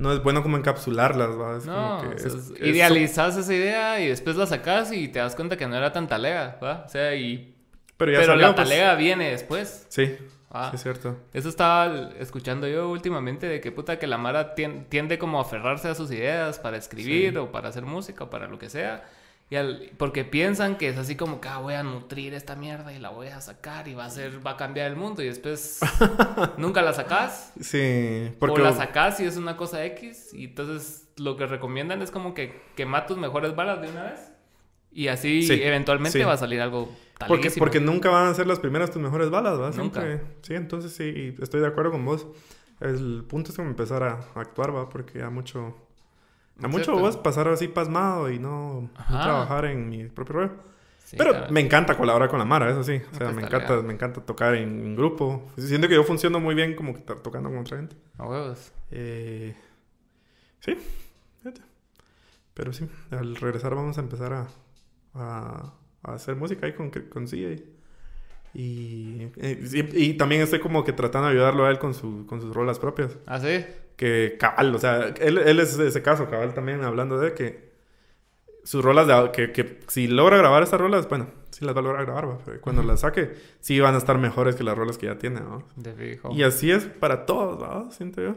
no es bueno como encapsularlas, ¿va? Es No, como que o sea, es- es- es- idealizas esa idea y después la sacas y te das cuenta que no era tan talega, ¿va? O sea, y... Pero Pero, ya salió, la pues. talega viene después. Sí, Ah. sí es cierto. Eso estaba escuchando yo últimamente de que puta que la Mara tien- tiende como a aferrarse a sus ideas para escribir Sí. o para hacer música o para lo que sea. Y al- porque piensan que es así como que ah, voy a nutrir esta mierda y la voy a sacar y va a ser, va a cambiar el mundo y después nunca la sacas. Sí, porque... O la sacas y es una cosa X. Y entonces lo que recomiendan es como que quema tus mejores balas de una vez. Y así Sí, eventualmente sí. va a salir algo Porque, porque nunca van a ser las primeras tus mejores balas, ¿verdad? Nunca. Siempre- Sí, entonces sí, estoy de acuerdo con vos. El punto es como empezar a, actuar, ¿va? Porque a mucho... A mucho vos pasar así pasmado y no, no trabajar en mi propio rollo. Sí, Pero me encanta colaborar con la Mara, eso sí. O sea, pues me encanta, legal. me encanta tocar en, en grupo. Siento que yo funciono muy bien como que to- tocando con otra gente. A huevos. Eh, sí. Pero sí, al regresar vamos a empezar a, a, a hacer música ahí con, con CJ. Y, eh, y, y también estoy como que tratando de ayudarlo a él con, su, con sus rolas propias. ¿Ah, sí? Que cabal, o sea, él, él es de ese caso, cabal también hablando de que sus rolas, de, que, que si logra grabar estas rolas, bueno, sí las va a lograr grabar, ¿va? pero cuando las saque, sí van a estar mejores que las rolas que ya tiene, ¿no? De fijo. Y así es para todos, ¿no? Siento yo.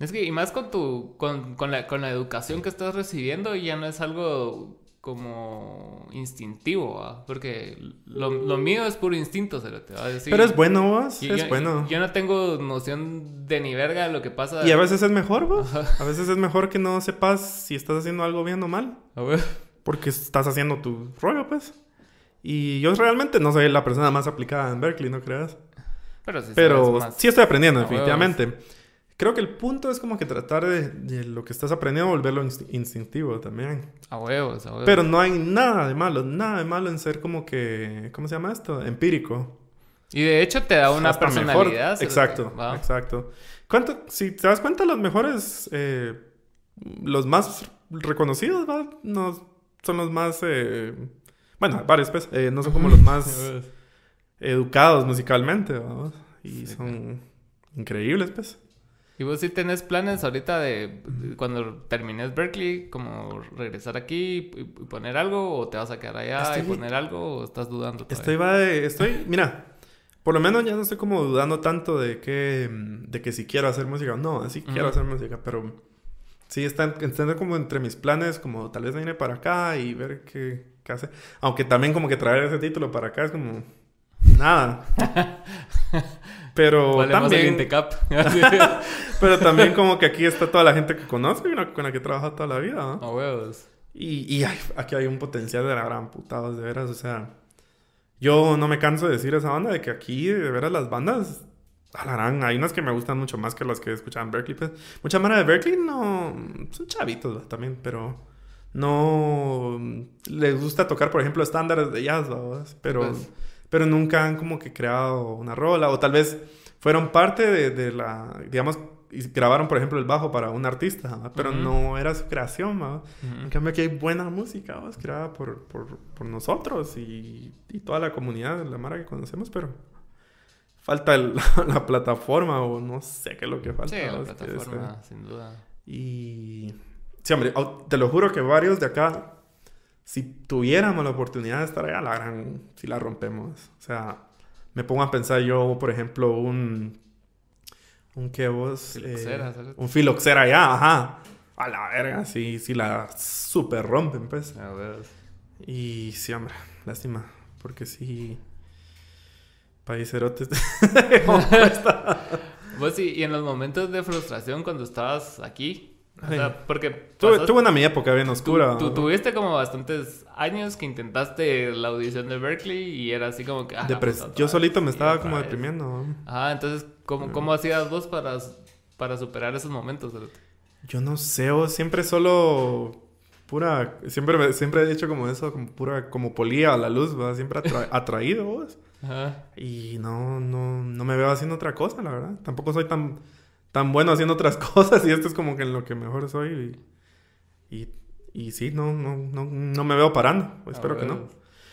Es que, y más con tu, con, con, la, con la educación que estás recibiendo, ya no es algo como instintivo, ¿va? Porque lo, lo mío es puro instinto, se lo te va a decir. Pero es bueno, vos, Y es yo, bueno. Yo no tengo noción de ni verga de lo que pasa. Y a veces es mejor, vos. A veces es mejor que no sepas si estás haciendo algo bien o mal. A ver. Porque estás haciendo tu rollo, pues. Y yo realmente no soy la persona más aplicada en Berkeley, no creas. Pero sí, Pero sabes más. sí estoy aprendiendo, A huevos. Creo que el punto es como que tratar de, de lo que estás aprendiendo volverlo inst- instintivo también. A huevos, a huevos. Pero no hay nada de malo, nada de malo en ser como que, ¿cómo se llama esto? Empírico. Y de hecho te da una Hasta personalidad. mejor. Exacto, exacto. ¿Cuánto, si te das cuenta, los mejores, eh, los más reconocidos, ¿va? No, son los más, eh, bueno, varios, pues, eh, no son como los más educados musicalmente, ¿va? Y son increíbles, pues. ¿Y vos sí tenés planes ahorita de, cuando termines Berkeley, como regresar aquí y, y poner algo? ¿O te vas a quedar allá y Estoy- poner algo? ¿O estás dudando todavía? Estoy, va de- estoy, mira, por lo menos ya no estoy como dudando tanto de que, de que si quiero hacer música o no, así quiero Ujú. hacer música, pero sí están, están como entre mis planes, como tal vez venir para acá y ver qué, qué hace. Aunque también como que traer ese título para acá es como nada. Pero también, pero también como que aquí está toda la gente que conozco y con la que he trabajado toda la vida. ¿no? A huevos. Y, y aquí hay un potencial de la gran putada, de veras. O sea, yo no me canso de decir a esa banda de que aquí, de veras, las bandas Alarán, hay unas que me gustan mucho más que las que escuchaban Berkeley. Pues. Mucha mara de Berkeley no. Son chavitos también, pero. No. Les gusta tocar, por ejemplo, estándares de jazz, pero. Pues. Pero nunca han como que creado una rola. O tal vez fueron parte de, la. Digamos, grabaron, por ejemplo, el bajo para un artista, pero no era su creación. En cambio, aquí hay buena música creada por, por, por nosotros y, y, toda la comunidad, la mara que conocemos, pero falta la plataforma o no sé qué es lo que falta. Sí, la plataforma, sin duda. Y... Sí, hombre, te lo juro que varios de acá, si tuviéramos la oportunidad de estar allá, la gran... Si la rompemos. O sea, me pongo a pensar yo, por ejemplo, un... ¿Un qué vos? Filoxera, eh, un filoxera allá, ajá. A la verga, sí, sí la super rompen, pues. A ver. Y sí, hombre, lástima. Porque sí... Paiserotes. Vos y, y en los momentos de frustración cuando estabas aquí, o sea, porque... Tuve, tuve, una mi época bien oscura. Tú, tuviste como bastantes años que intentaste la audición de Berkeley y era así como que... Ah, pues, yo solito me estaba como deprimiendo. Ah, entonces, ¿cómo, cómo hacías vos para, para superar esos momentos? Yo no sé, o siempre solo pura... Siempre, siempre he dicho como eso, como pura... Como polía a la luz, ¿va? Siempre atraído, vos. Y no, no, no me veo haciendo otra cosa, la verdad. Tampoco soy tan, tan bueno haciendo otras cosas y esto es como que en lo que mejor soy. Y, y, sí, no, no, no, no me veo parando. Espero que no.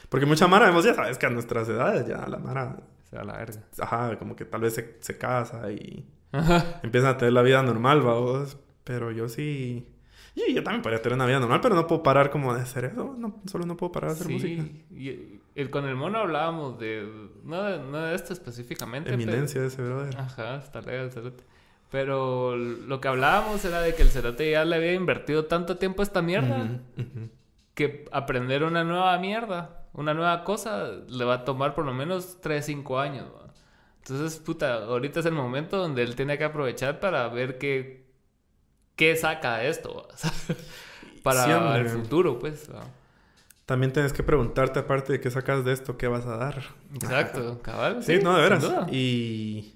Porque mucha Mara, vemos, ya sabes que a nuestras edades ya la Mara... Se da la verga. Ajá, como que tal vez se, se casa y empieza a tener la vida normal, vamos. Pero yo sí... Y yo también podría tener una vida normal, pero no puedo parar como de hacer eso. No, solo no puedo parar de hacer música. Y, el, con el mono hablábamos de... No de, no de esto específicamente. Eminencia de ese brother. Ajá, está legal cerote. Pero lo que hablábamos era de que el cerote ya le había invertido tanto tiempo a esta mierda que aprender una nueva mierda, una nueva cosa, le va a tomar por lo menos 3, 5 años. Entonces, puta, ahorita es el momento donde él tiene que aprovechar para ver qué qué saca esto para el futuro, pues. También tienes que preguntarte, aparte de qué sacas de esto, qué vas a dar. Exacto, cabal. Sí, no, de veras. Y,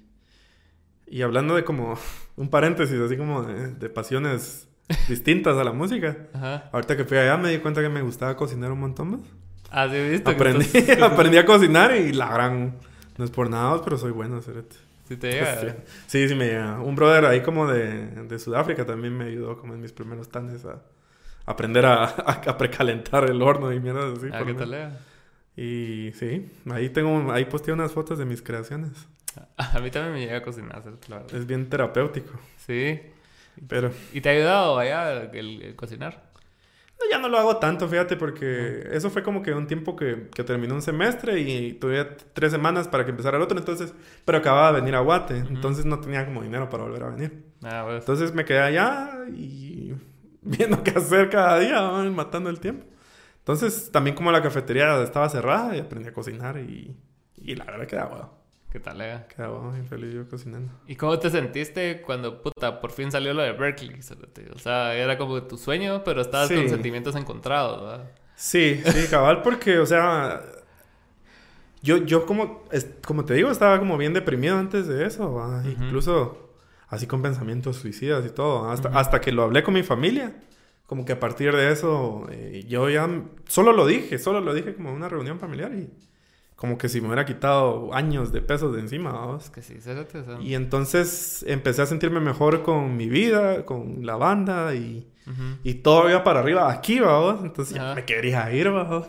y hablando de como un paréntesis, así como de, pasiones distintas a la música. Ahorita que fui allá me di cuenta que me gustaba cocinar un montón más. Ah, sí, visto. Aprendí, aprendí a cocinar y la gran... No es por nada, pero soy bueno, Cerete. Sí te llega. sí, sí, me llega. Un brother ahí como de, de Sudáfrica también me ayudó como en mis primeros tanes a aprender a, a, precalentar el horno y mierda así. Ah, ¿qué tal Y sí, ahí tengo, ahí posteé unas fotos de mis creaciones. A mí también me llega a cocinar, claro. Es bien terapéutico. Sí. Pero... ¿Y te ha ayudado allá el cocinar? No, ya no lo hago tanto, fíjate, porque eso fue como que un tiempo que, que terminó un semestre y tuve tres semanas para que empezara el otro, entonces, pero acababa de venir a Guate, entonces no tenía como dinero para volver a venir. Ah, pues. Entonces me quedé allá y viendo qué hacer cada día, matando el tiempo. Entonces, también como la cafetería estaba cerrada y aprendí a cocinar y, y la verdad que bueno. ¿Qué tal, eh? Quedaba bien feliz yo cocinando. ¿Y cómo te sentiste cuando, puta, por fin salió lo de Berkeley? O sea, era como tu sueño, pero estabas con sentimientos encontrados, ¿verdad? Sí, sí, cabal, porque, o sea, yo, yo como, como te digo, estaba como bien deprimido antes de eso, incluso así con pensamientos suicidas y todo, hasta, hasta que lo hablé con mi familia. Como que a partir de eso, eh, yo ya solo lo dije, solo lo dije como en una reunión familiar y como que si me hubiera quitado años de pesos de encima, ¿vamos? Que sí, Y entonces empecé a sentirme mejor con mi vida, con la banda y, y todo iba para arriba aquí, vamos. Entonces ya me quería ir, vamos.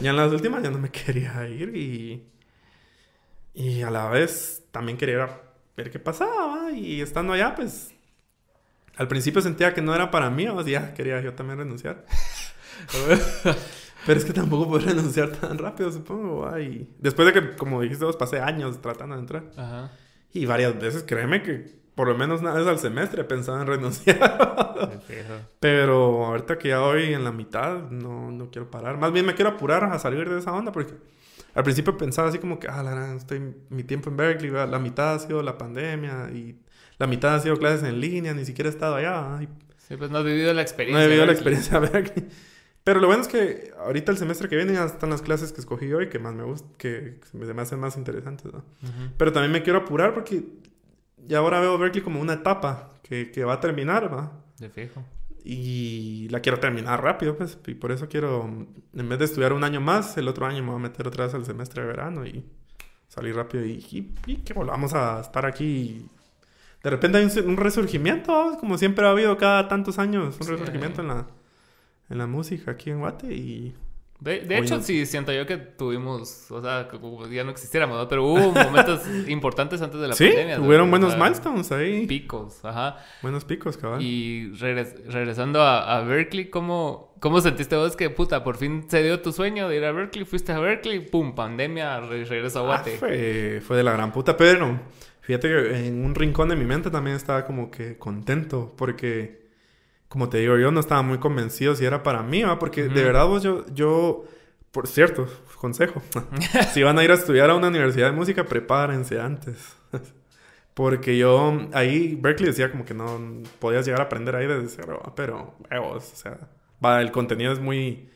Ya en las últimas ya no me quería ir y, y a la vez también quería ver qué pasaba y estando allá, pues al principio sentía que no era para mí, vamos, y ya quería yo también renunciar. Pero es que tampoco puedo renunciar tan rápido, supongo. Ay. Después de que, como dijiste vos, pasé años tratando de entrar. Ajá. Y varias veces, créeme que por lo menos una vez al semestre pensaba en renunciar. Pero ahorita que ya voy en la mitad, no, no quiero parar. Más bien me quiero apurar a salir de esa onda porque al principio pensaba así como que, ah, la estoy mi tiempo en Berkeley, la mitad ha sido la pandemia y la mitad ha sido clases en línea, ni siquiera he estado allá. Sí, pues no has vivido la experiencia. No he vivido la experiencia de Berkeley. Pero lo bueno es que ahorita el semestre que viene ya están las clases que escogí hoy que más me gustan, que se me, hacen más interesantes, ¿no? Ujú. Pero también me quiero apurar porque ya ahora veo Berkeley como una etapa que, que va a terminar, ¿va? De fijo. Y la quiero terminar rápido, pues. Y por eso quiero, en vez de estudiar un año más, el otro año me voy a meter otra vez al semestre de verano y salir rápido. Y, y, y que volvamos a estar aquí. De repente hay un, un resurgimiento, como siempre ha habido cada tantos años, un Sí. resurgimiento en la, en la música aquí en Guate. Y De, de hecho, no. sí, siento yo que tuvimos, o sea, como ya no existiéramos, ¿no? pero hubo momentos importantes antes de la sí, pandemia. ¿no? hubieron buenos milestones ahí. Picos, ajá. Buenos picos, cabal. Y regres- regresando a, a Berkeley, ¿cómo, ¿cómo sentiste vos que, puta, por fin se dio tu sueño de ir a Berkeley? Fuiste a Berkeley, pum, pandemia, re- regreso a Ah, Guate. fue, fue de la gran puta, pero fíjate que en un rincón de mi mente también estaba como que contento, porque, como te digo, yo no estaba muy convencido si era para mí, ¿va? porque de verdad vos, yo, yo, por cierto, consejo, si van a ir a estudiar a una universidad de música, prepárense antes. Porque yo ahí, Berkeley decía como que no podías llegar a aprender ahí desde cero, ¿va? pero, huevos, o sea, va, el contenido es muy,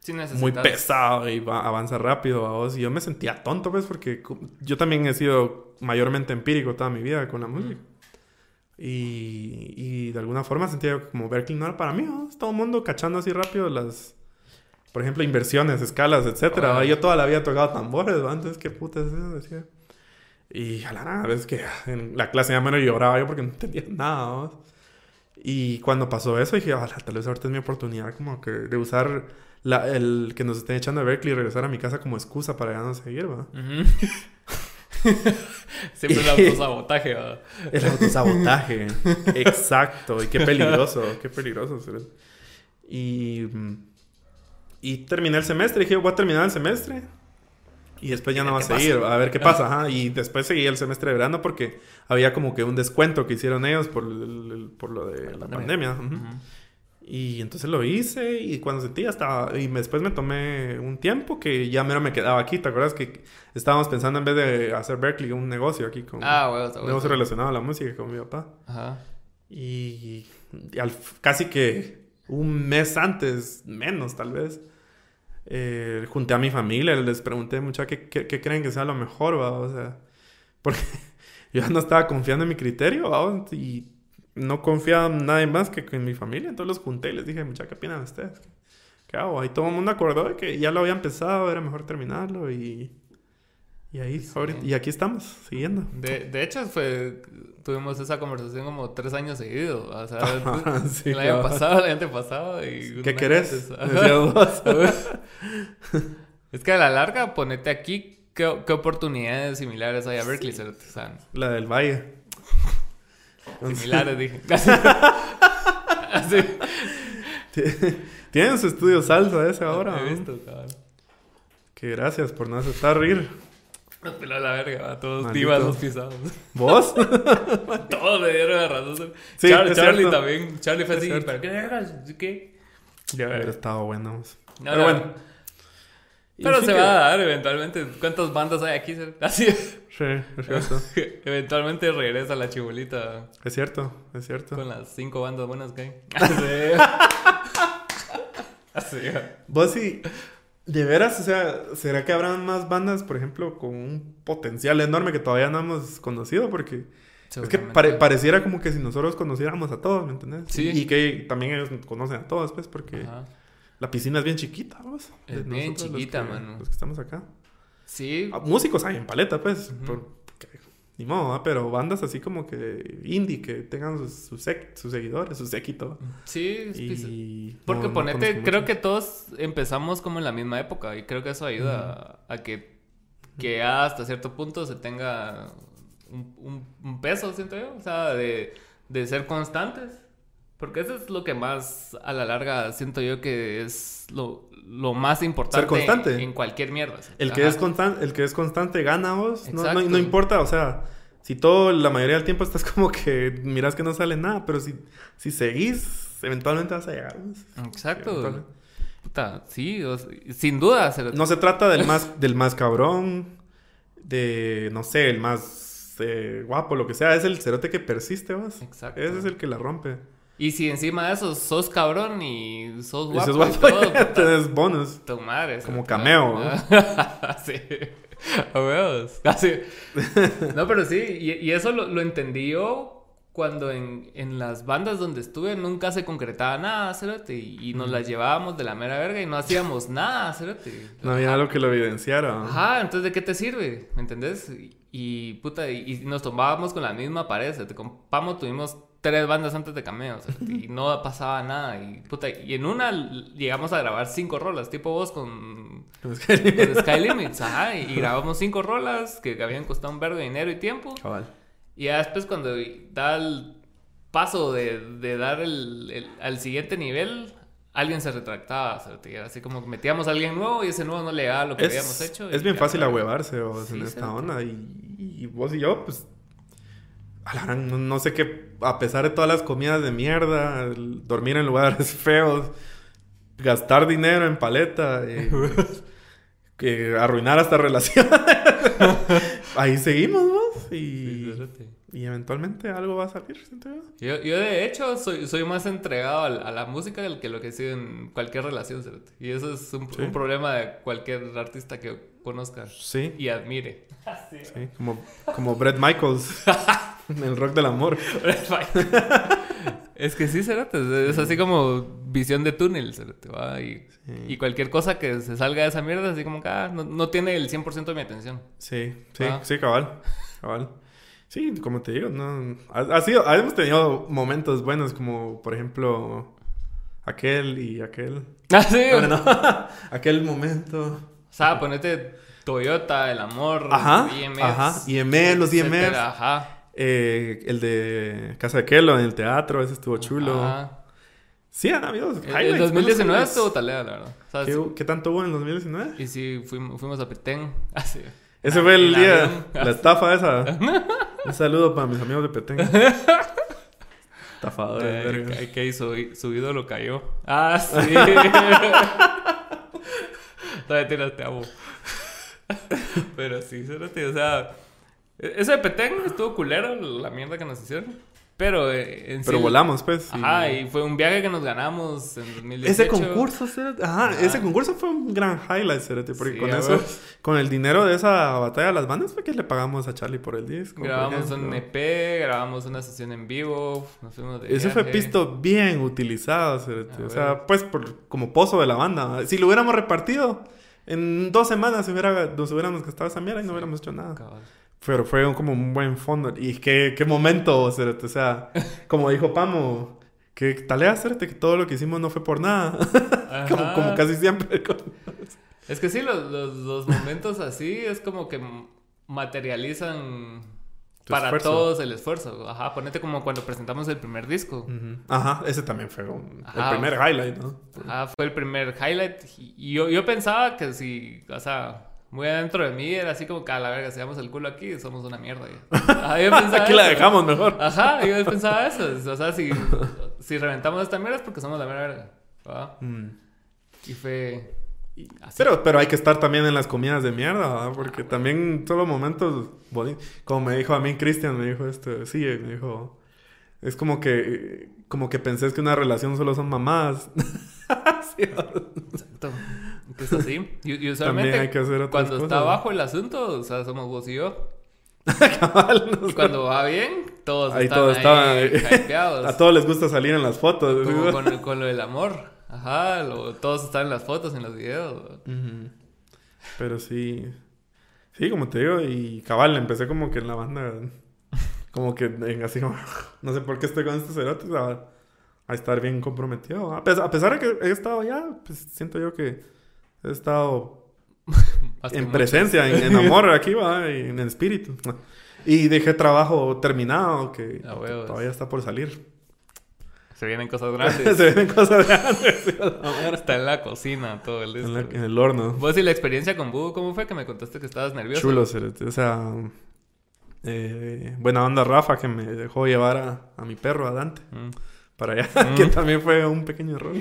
Sí muy pesado y va- avanza rápido a vos. Y yo me sentía tonto, pues, porque yo también he sido mayormente empírico toda mi vida con la música. Y, y de alguna forma sentía como Berkeley no era para mí, ¿no? Todo el mundo cachando así rápido las, por ejemplo, inversiones, escalas, etcétera. Yo toda la vida he tocado tambores, ¿va? Entonces, ¿qué puta es eso? Decía. Y a la nada, ves que en la clase ya me lo lloraba yo porque no entendía nada, ¿va? Y cuando pasó eso dije, "Ala, tal vez ahorita es mi oportunidad como que de usar la- el que nos estén echando a Berkeley y regresar a mi casa como excusa para ya no seguir, ¿va? Ujú. Siempre el autosabotaje, ¿va? El autosabotaje. Exacto. Y qué peligroso, qué peligroso. Y, y terminé el semestre. Dije, voy a terminar el semestre. Y después ya no va a seguir. A ver qué pasa. ajá. Y después seguí el semestre de verano porque había como que un descuento que hicieron ellos por, el- por lo de la pandemia. Y entonces lo hice y cuando sentí ya estaba... Y después me tomé un tiempo que ya mero me quedaba aquí. ¿Te acuerdas que estábamos pensando en vez de hacer Berkeley un negocio aquí con... Ah, huevos, un negocio relacionado a la música con mi papá. Ajá. Y, y al- casi que un mes antes, menos tal vez, eh, junté a mi familia, les pregunté mucho qué, qué- qué creen que sea lo mejor, ¿va? O sea, porque yo no estaba confiando en mi criterio, ¿va? Y no confiaba en nadie más que en mi familia. Entonces los junté y les dije, mucha, ¿qué opinan ustedes? ¿Qué hago? Ahí todo el mundo acordó de que ya lo había empezado, era mejor terminarlo y... Y ahí, Sí. ahorita- y aquí estamos, siguiendo. De, de hecho, fue, tuvimos esa conversación como tres años seguidos. O sea, Ajá, sí, el año pasado, el año pasado. Y ¿Qué querés? es que a la larga, ponete aquí, ¿qué, qué oportunidades similares hay a Berkeley? cerote? O sea, La del Valle. Similares, dije. Así. Tienen su estudio salsa ese ahora. He ¿no? visto, cabrón. Que gracias por no aceptar rir. Nos peló la verga, todos Maldito. divas los pisados. ¿Vos? todos me dieron la razón. Sí, Char- Charlie cierto. también. Charlie fue así. ¿pero qué vergas? ¿Qué? Ya, Hubiera estado bueno. No, Pero no. bueno. Pero se que- va a dar eventualmente. ¿Cuántas bandas hay aquí? Así. Sí, es cierto. eventualmente regresa la chibolita Es cierto, es cierto. con las cinco bandas buenas que hay. Así. Así. Vos sí, de veras, o sea, ¿será que habrán más bandas, por ejemplo, con un potencial enorme que todavía no hemos conocido? Porque es que pare- pareciera como que si nosotros conociéramos a todos, ¿me entendés? Sí. Y que también ellos conocen a todos, pues, porque Ajá. La piscina es bien chiquita, vos. Es bien nosotros los chiquita, que- mano. Los que estamos acá. Sí. Ah, Músicos hay en paleta, pues. Ujú. por- que- ni modo, pero bandas así como que indie, que tengan sus, sus, sus seguidores, su séquito. Sí. Y Porque no- ponete, creo mucho. que todos empezamos como en la misma época y creo que eso ayuda a, a que, que hasta cierto punto se tenga un, un- un peso, siento yo, o sea, de, de ser constantes. Porque eso es lo que más a la larga siento yo que es lo, lo más importante constante. en cualquier mierda. El que, Ajá. es constan- el que es constante gana vos. No, no, importa, o sea, si todo, la mayoría del tiempo estás como que miras que no sale nada, pero si, si seguís, eventualmente vas a llegar. vos. Exacto. Puta, sí, o sea, sin duda. se- No se trata del más, del más cabrón, de, no sé, el más eh, guapo, lo que sea. Es el cerote que persiste, vos. Exacto. Ese es el que la rompe. Y si encima de eso sos cabrón y sos Y guapo y, guapo, todo, puta, tenés bonus. tu madre. Como cameo, ¿no? sí. A huevos. Casi. No, pero sí. Y, y eso lo, lo entendí yo cuando en, en las bandas donde estuve nunca se concretaba nada, cerote. Y, y nos las llevábamos de la mera verga y no hacíamos nada, cerote. No había algo que lo evidenciara. Ajá, entonces ¿de qué te sirve? ¿Me entendés? Y, y, puta, y, y nos tomábamos con la misma pared. ¿sí? Con Pamo tuvimos tres bandas antes de Cameo, y no pasaba nada. Y, puta, y en una llegamos a grabar cinco rolas, tipo vos con, con Sky Limits, ajá, y, y grabamos cinco rolas que habían costado un vergo de dinero y tiempo. Cabal. Y ya después cuando da el paso de, de dar el, el- al siguiente nivel, alguien se retractaba. así como metíamos a alguien nuevo y ese nuevo no le daba lo que habíamos Es, hecho. es bien fácil ahuevarse Sí, en esta onda. Y, y vos y yo, pues. No, sé qué. A pesar de todas las comidas de mierda, dormir en lugares feos, gastar dinero en paleta, y, que arruinar hasta relaciones. Ahí seguimos, vos. Sí, Y, y eventualmente algo va a salir, yo. Yo, de hecho soy, soy más entregado a, la música del que lo que he sido en cualquier relación. cerote. Y eso es un, Sí. un problema de cualquier artista que conozca Sí, y admire. sí. Como, como Brett Michaels en el rock del amor. es que sí, Cerote. Es, así como visión de túnel, Cerote, ¿va? Y, Sí. y cualquier cosa que se salga de esa mierda, así como que ah, no, no tiene el 100% de mi atención. Sí, sí, Ah. sí, cabal. Cabal. Sí, como te digo, no. Ha, ha sido, hemos tenido momentos buenos, como por ejemplo, aquel y aquel. Ah, sí. Bueno, no, aquel momento. O sea, ponete Toyota, El Amor, Ajá. IMF. Ajá. IMF, los IMF. etcétera, Ajá. Eh, el de Casa de Kelo en el teatro, ese estuvo chulo. Ajá. Sí, han habido. El, highlights, el 2019 buenos estuvo talea, la verdad. O sea, ¿Qué, sí- qué tanto hubo en el 2019? Y sí, fuimos, fuimos a Petén. Así. Ese fue el día, avión. la estafa esa. Un saludo para mis amigos de Petén. Estafadores, Eh, verga. ¿Qué qué hizo? Su ídolo cayó. Ah, sí. Todavía tienes, te amo. Pero sí, cerote, o sea... Ese de Petén estuvo culero, la mierda que nos hicieron. Pero eh, en Pero sí- volamos, pues. Ajá, y fue un viaje que nos ganamos en 2018. Ese concurso, Cerote, Ajá, Ajá. ese concurso fue un gran highlight, Cerote, porque Sí, con eso, ver. con el dinero de esa batalla de las bandas fue que le pagamos a Charlie por el disco. Grabamos un. EP, grabamos una sesión en vivo, nos fuimos de Ese fue viaje. pisto bien utilizado, Cerote. A O sea, ver. pues por, como pozo de la banda. Si lo hubiéramos repartido, en dos semanas se hubiera, nos hubiéramos gastado esa mierda y no hubiéramos hecho nada. Cabal. Pero fue como un buen fondo. Y qué, qué momento, Cerote. O sea, como dijo Pamo, que talea, Cerote, que todo lo que hicimos no fue por nada. como, casi siempre. Es que sí, los, los, los momentos así es como que materializan para esfuerzo. todos el esfuerzo. Ajá, ponete como cuando presentamos el primer disco. Ajá, ese también fue un- Ajá. el primer highlight, ¿no? Ajá, fue el primer highlight. Y yo, yo pensaba que si, o sea, muy adentro de mí era así como que a la verga, si damos el culo aquí, somos una mierda. Ajá, yo pensaba Aquí la eso. dejamos mejor. Ajá, yo pensaba eso. O sea, si, si reventamos esta mierda es porque somos la mera verga. ¿va? Mm. Y fue. así. Pero, pero hay que estar también en las comidas de mierda, ¿verdad? Porque también solo momentos bonitos. Como me dijo a mí Cristian, me dijo este, sí, me dijo, es como que, como que pensés que una relación solo son mamás. Sí, Exacto. Que es así. Y, usualmente hay que hacer otras cuando cosas. está abajo el asunto, o sea, somos vos y yo. Cabal, no Y cuando va bien, todos Ahí están todos ahí estaban- hypeados. A todos les gusta salir en las fotos. Como con, con lo del amor. Ajá, lo- todos están en las fotos, en los videos. Pero sí. Sí, como te digo, y cabal, empecé como que en la banda. Como que en- así como. No sé por qué estoy con estos cerotes a, a estar bien comprometido. A pesar, a pesar de que he estado ya, pues siento yo que he estado en presencia, en, en amor aquí, va, y en espíritu. Y dejé trabajo terminado que, huevos. todavía está por salir. Se vienen cosas grandes. Se ven cosas de antes. Está en la cocina todo el en, disco. en el horno. Vos y la experiencia con Boo, ¿cómo fue que me contaste que estabas nervioso? Chulo. O sea, eh, buena onda Rafa que me dejó llevar a, a mi perro, a Dante, Mm. Para allá, Mm. que también fue un pequeño error.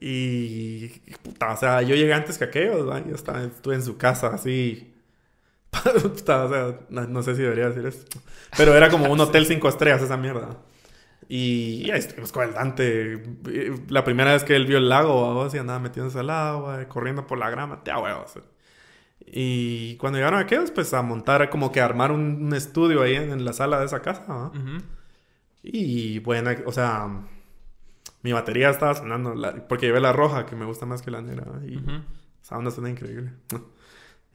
y, puta, o sea, yo llegué antes que aquellos, ¿va? yo estaba, estuve en su casa así. Puta, o sea, no, no sé si debería decir esto. Pero era como un hotel cinco estrellas esa mierda. Y ahí estuvimos con el Dante. La primera vez que él vio el lago, vos, y andaba metiéndose al agua, corriendo por la grama, te huevos. Y cuando llegaron aquellos, pues a montar, como que armar un, estudio ahí en, la sala de esa casa. ¿no? Y bueno, o sea, mi batería estaba sonando, porque llevé la roja, que me gusta más que la negra. Y esa onda suena increíble.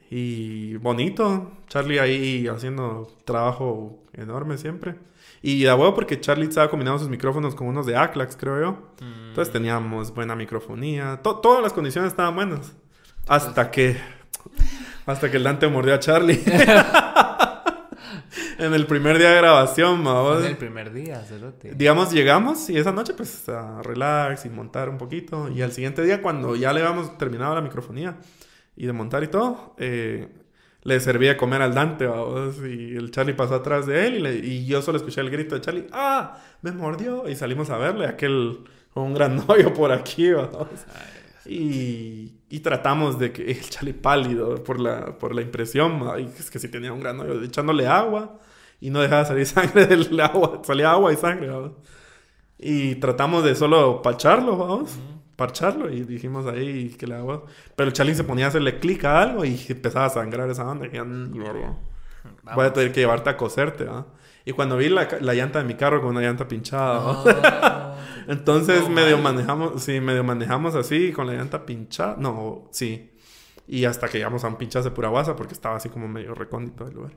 Y bonito, Charlie ahí haciendo trabajo enorme siempre. Y da huevo porque Charlie estaba combinando sus micrófonos con unos de Aclax, creo yo. Entonces mm. teníamos buena microfonía. todas las condiciones estaban buenas. Hasta que... Hasta que el Dante mordió a Charlie. en el primer día de grabación, En el primer día, cerote. Digamos, llegamos y esa noche, pues, a relax y montar un poquito. Y al siguiente día, cuando ya le habíamos terminado la microfonía y de montar y todo, eh, le servía comer al Dante, vamos, y el Charlie pasó atrás de él y, y, yo solo escuché el grito de Charlie, ¡ah! Me mordió. Y salimos a verle, aquel con un gran novio por aquí, vamos. Y, y, tratamos de que el Charlie pálido por la, por la impresión, y es que si tenía un gran novio, echándole agua y no dejaba salir sangre del agua, salía agua y sangre, vamos. Y tratamos de solo pacharlo, vamos parcharlo y dijimos ahí que le hago. Pero el Charlie se ponía a hacerle clic a algo y empezaba a sangrar esa onda. Y ya, voy a tener que llevarte a coserte, Y cuando vi la, la, llanta de mi carro con una llanta pinchada, entonces medio manejamos, sí, medio manejamos así con la llanta pinchada. No, sí. Y hasta que llegamos a un pinchazo de pura guasa porque estaba así como medio recóndito el lugar.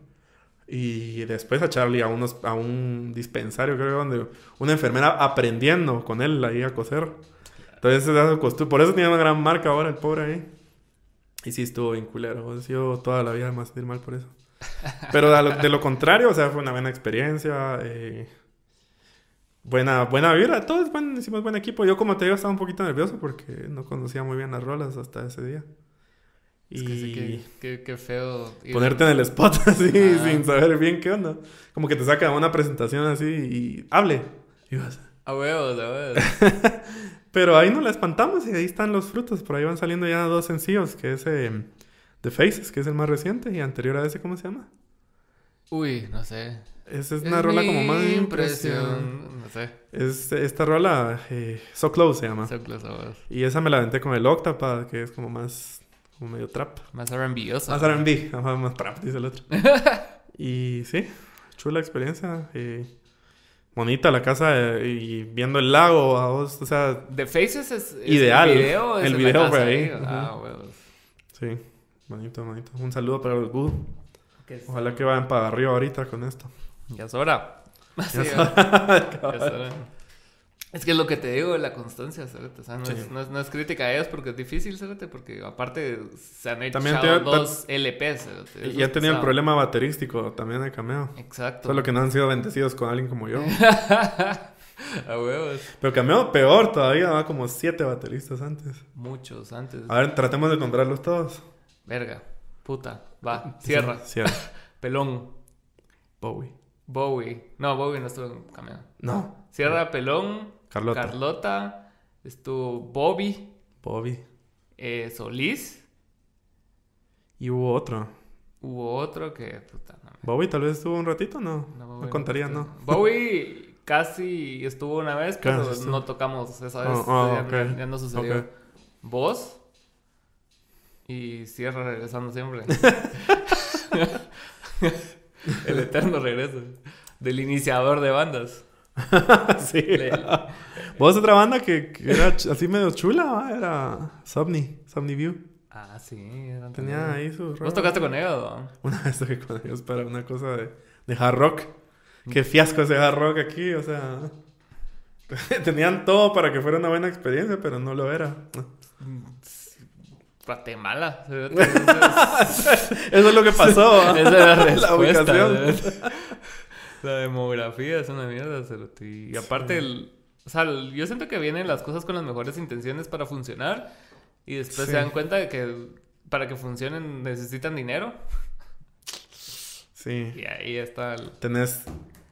Y después a Charlie a, unos, a un dispensario, creo, donde una enfermera aprendiendo con él ahí a coser. Entonces, por eso tenía una gran marca ahora el pobre ahí. Y sí estuvo bien culero. Yo toda la vida me sentir mal por eso. Pero de lo, contrario, o sea, fue una buena experiencia. Eh, buena, buena vibra. Todos buen, hicimos buen equipo. Yo, como te digo, estaba un poquito nervioso porque no conocía muy bien las rolas hasta ese día. Y es que qué, feo. Ponerte en el spot así, sin saber bien qué onda. Como que te saca una presentación así y hable. Y vas. A huevos, a huevos. Pero ahí nos la espantamos y ahí están los frutos. Por ahí van saliendo ya dos sencillos, que es eh, The Faces, que es el más reciente, y anterior a ese, ¿cómo se llama? Uy, no sé. Esa es una rola como más impresión. No sé. Es esta rola, eh, So Close se llama. So Close, Y esa me la aventé con el Octapad, que es como más, como medio trap. Más R&B, Más R&B, más trap, dice el otro. y sí, chula experiencia. Eh, bonita la casa eh, y viendo el lago, o sea... The Faces es, ideal. El video, el video fue ahí. Ah, Sí, bonito, bonito. Un saludo para los Good. Ojalá que vayan para arriba ahorita con esto. Ya es hora. Ya es hora. Es que es lo que te digo de la constancia, O sea, no, es, no, es, crítica a ellos porque es difícil, ¿sabes? Porque aparte se han hecho dos LPs, Y ya tenía el problema baterístico también de cameo. Exacto. Solo que no han sido bendecidos con alguien como yo. a huevos. Pero cameo peor todavía, va como siete bateristas antes. Muchos antes. A ver, tratemos de comprarlos todos. Verga. Puta. Va. Cierra. cierra. Pelón. Bowie. Bowie. No, Bowie no estuvo en cameo. No. Cierra, Pelón. Carlota. Carlota. Estuvo Bobby. Bobby. Eh, Solís. Y hubo otro. Hubo otro que... Puta, Bobby tal vez estuvo un ratito, ¿no? No, contaría, no. Bobby casi estuvo una vez, pero no tocamos esa vez. Oh, oh, ya, no sucedió. Vos. Y cierra regresando siempre. El eterno regreso. Del iniciador de bandas. sí. Vos otra banda que, era así medio chula, era Somni, Somni View. Ah, sí. Tenía ahí su ¿Vos tocaste con ellos? Una vez toqué con ellos para una cosa de, de hard rock. Qué fiasco ese hard rock aquí, o sea... Tenían todo para que fuera una buena experiencia, pero no lo era. Guatemala. Eso es lo que pasó. Esa es la respuesta. La ubicación. La demografía es una mierda, Y aparte, el, o sea, yo siento que vienen las cosas con las mejores intenciones para funcionar y después se dan cuenta de que para que funcionen necesitan dinero. Sí. Y ahí está el... Tenés...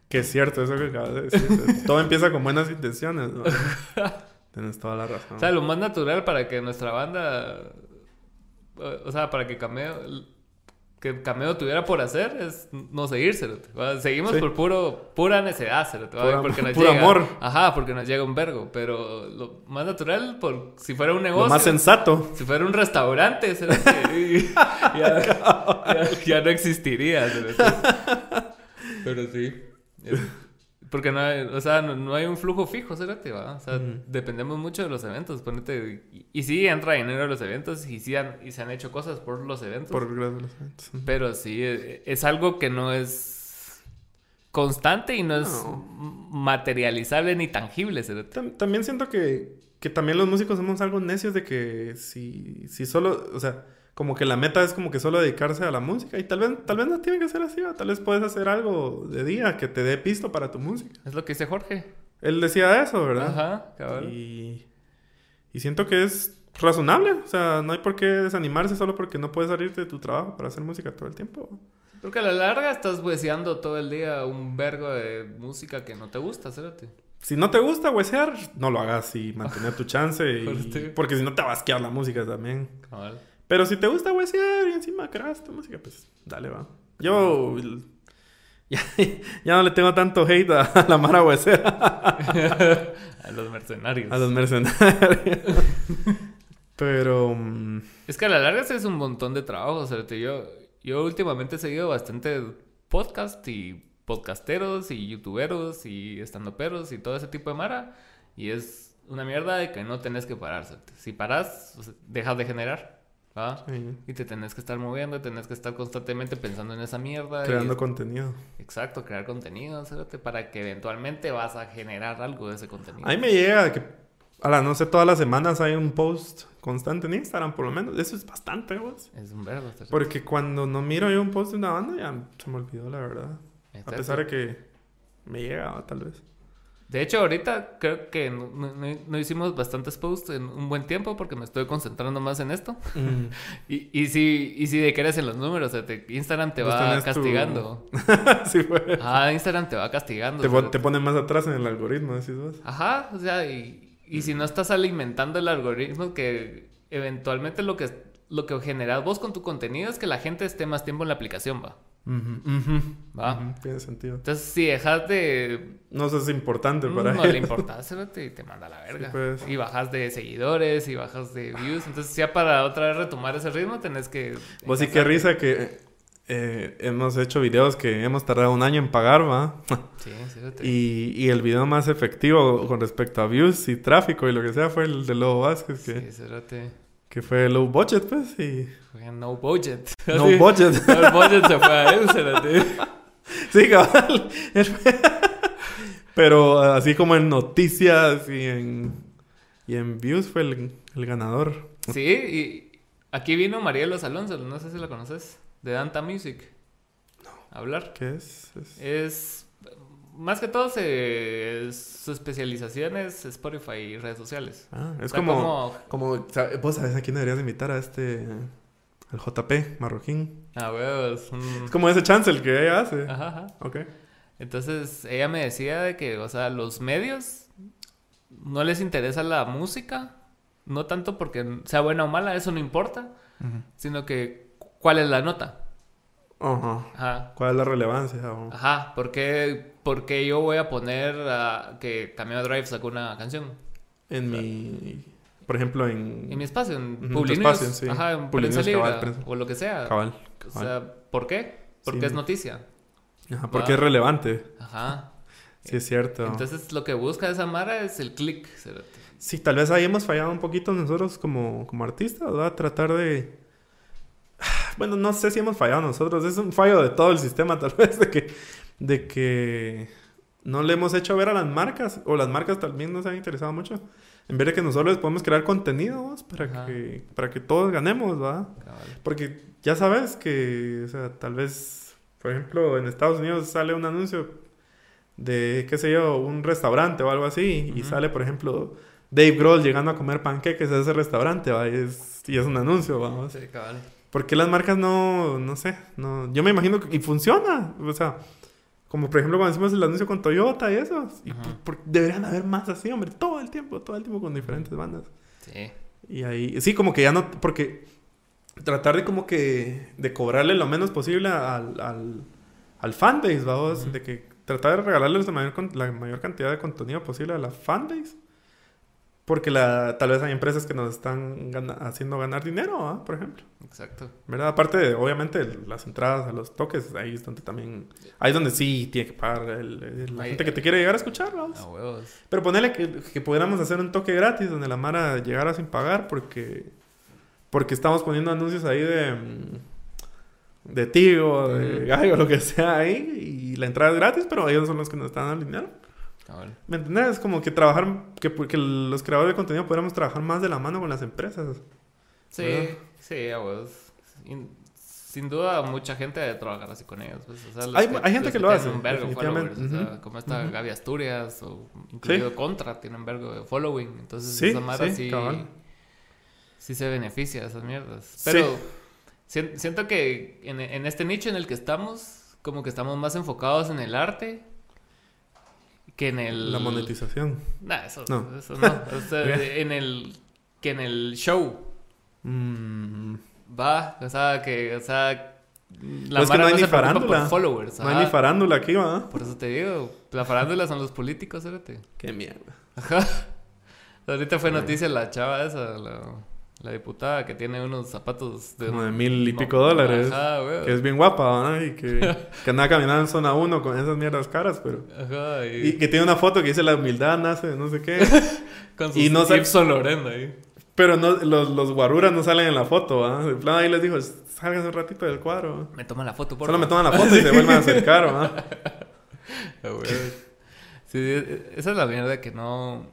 Que es cierto eso que acabas de decir. Todo empieza con buenas intenciones, ¿no? Tienes toda la razón. O sea, lo más natural para que nuestra banda... O sea, para que cambie que Cameo tuviera por hacer es no seguirse. Seguimos Sí. por puro, pura necedad. Pura- porque nos puro llega, amor. Ajá, porque nos llega un vergo. Pero lo más natural, por, si fuera un Lo negocio, más sensato. si fuera un restaurante, ya, ya- ya no existiría. Pero sí. es- Porque no hay, o sea, no, no hay un flujo fijo, cerote, ¿va? O sea, dependemos mucho de los eventos. Ponete, y, y sí entra dinero a los eventos y sí han, y se han hecho cosas por los eventos. Por los eventos. Pero sí, e- es algo que no es constante y no es No. materializable ni tangible. Tam- También siento que, que también los músicos somos algo necios de que si, si solo, o sea, como que la meta es como que solo dedicarse a la música y tal vez, tal vez no tiene que ser así, ¿va? tal vez puedes hacer algo de día que te dé pisto para tu música. Es lo que dice Jorge. Él decía eso, ¿verdad? Ajá, cabal. Y, y siento que es razonable, o sea, no hay por qué desanimarse solo porque no puedes salirte de tu trabajo para hacer música todo el tiempo. Porque a la larga estás hueseando todo el día un vergo de música que no te gusta, cerote. Si no te gusta huesear, no lo hagas y mantener tu chance. y- porque si no te va a asquear la música también. Cabal. Pero si te gusta huesear y encima creas tu música, pues dale, va. Yo ya, ya no le tengo tanto hate a, a la Mara huesera, a los mercenarios. a los mercenarios. Pero mm, Es que a la larga es un montón de trabajo, cerote. Yo, yo últimamente he seguido bastante podcast y podcasteros y youtuberos y estandoperos y todo ese tipo de mara. Y es una mierda de que no tenés que parar, cerote. Si paras, dejas de generar. Y te tenés que estar moviendo, tenés que estar constantemente pensando en esa mierda. y- creando contenido. Exacto, crear contenido, para que eventualmente vas a generar algo de ese contenido. A mí me llega que, a la no sé, todas las semanas hay un post constante en Instagram, por lo menos. Eso es bastante, vos. Es un verbo. Porque cuando no miro yo un post de una banda, ya se me olvidó, la verdad. A pesar de que me llega, tal vez. De hecho, ahorita creo que no, no- no- no hicimos bastantes posts en un buen tiempo porque me estoy concentrando más en esto. Y, y si, y si de que eres en los números, o sea, te- Instagram te Pues va tu- castigando. sí, fue. Ajá, Instagram te va castigando. Te, o sea, te pone más atrás en el algoritmo, decís vos. Ajá, o sea, y, y si no estás alimentando el algoritmo, que eventualmente lo que, lo que generas vos con tu contenido es que la gente esté más tiempo en la aplicación, va. Va. Ujú, Tiene sentido. Entonces, si dejas de No eso es importante para no él. le importa, cerote, y te manda a la verga. Sí, pues. Y bajas de seguidores y bajas de views. Entonces, ya para otra vez retomar ese ritmo, tenés que. Vos sí qué risa que eh, hemos hecho videos que hemos tardado un año en pagar, ¿va? Sí, cerote. y, y el video más efectivo con respecto a views y tráfico y lo que sea fue el de Lobo Vázquez, que, Sí, cerote. Que fue low budget, pues, y... Fue no budget. No budget. el budget se fue a él, cerote. Sí, cabal. Pero así como en noticias y en, y en views fue el, el ganador. Sí, y aquí vino Marielos Alonso, no sé si la conoces, de Danta Music. A hablar. ¿Qué es? Es- Es. Más que todo, se- su especialización es Spotify y redes sociales. Ah, es O sea, como, como... Vos sabés a quién deberías de invitar a este... Al JP, marroquín. Ah, huevos. un- Es como ese chance el que ella hace. Ajá, ajá. Ok. Entonces, ella me decía de que, o sea, los medios no les interesa la música, no tanto porque sea buena o mala, eso no importa, sino que cuál es la nota. Ajá. Ajá. ¿Cuál es la relevancia? Ajá, ¿por qué, por qué yo voy a poner a que Cameo Drive sacó una canción? En mi... Por ejemplo, en... En mi espacio, en Ujú, tu Publinews, espacio, sí. ajá, en Prensa Libre, cabal, prensa. o lo que sea. Cabal. O sea, ¿por qué? Porque Sí. es noticia. Ajá, porque es relevante. Ajá. Sí, es cierto. Entonces, lo que busca esa Mara es el click. Sí, tal vez ahí hemos fallado un poquito nosotros como, como artistas, ¿verdad? Tratar de... Bueno, no sé si hemos fallado nosotros. Es un fallo de todo el sistema, tal vez, de que, de que no le hemos hecho ver a las marcas, o las marcas también nos han interesado mucho, en vez de que nosotros podemos crear contenido para, Ajá. que, para que todos ganemos. Cabal. Porque ya sabes que, o sea, tal vez, por ejemplo, en Estados Unidos sale un anuncio de, qué sé yo, un restaurante o algo así, y sale, por ejemplo, Dave Grohl llegando a comer panqueques a ese restaurante, ¿va? Y es, y es un anuncio, vamos. Sí, cabal. ¿Por qué las marcas no, no sé, no, yo me imagino que, y funciona, o sea, como por ejemplo cuando hicimos el anuncio con Toyota y eso, y por- deberían haber más así, hombre, todo el tiempo, todo el tiempo con diferentes bandas. Sí. Y ahí, sí, como que ya no, porque tratar de como que de cobrarle lo menos posible al, al, al fanbase, vamos, de que tratar de regalarles la mayor, la mayor cantidad de contenido posible a la fanbase. Porque la, tal vez hay empresas que nos están gana- haciendo ganar dinero, ¿ah? por ejemplo. Exacto. ¿Verdad? Aparte de, obviamente, las entradas a los toques, ahí es donde también... Ahí es donde sí tiene que pagar el- el- la Ahí- gente que te quiere llegar a escuchar, vamos. A huevos. Pero ponerle que, que pudiéramos hacer un toque gratis donde la Mara llegara sin pagar porque... Porque estamos poniendo anuncios ahí de... mm, De Tigo, de. Gallo, lo que sea ahí. Y la entrada es gratis, pero ellos son los que nos están dando el dinero. ¿Me entiendes? Es como que trabajar... Que, que los creadores de contenido pudiéramos trabajar más de la mano con las empresas. Sí, ¿Verdad? sí, a huevos. Sin, sin duda, mucha gente debe trabajar así con ellos. pues, o sea, los Hay- hay gente que lo tienen hace, Un vergo o sea, como esta Ujú. Gaby Asturias o incluido Contra, tiene un vergo de following. Entonces, Sí, esa mara sí, sí, sí se beneficia de esas mierdas. Sí. Pero sien- siento que en, en este nicho en el que estamos, como que estamos más enfocados en el arte que en el... La monetización. Nah, eso No. Eso no. O sea, en el... Que en el show. Mm, Va, o sea, que, o sea, la Pues que no hay no ni se farándula. followers. no hay ni farándula aquí, ¿va? Por eso te digo, la farándula son los políticos, fíjate. Qué mierda. Ajá. Ahorita fue noticia la chava esa, la, la diputada que tiene unos zapatos de... Como de mil y no, pico dólares. Ajá, güey. Que es bien guapa, ¿no? Y que, que anda caminando en zona 1 con esas mierdas caras, pero... Ajá, y, Y que tiene una foto que dice la humildad nace de no sé qué. con sus y no sa- Yves Saint Laurent ahí. Pero no, los, los guaruras no salen en la foto, ¿ah? De plan ahí les dijo, salgan un ratito del cuadro. Me toman la foto, por Solo me favor. toman la foto y se vuelven a acercar, ¿ah? Ah, güey. Sí, e- esa es la mierda que no...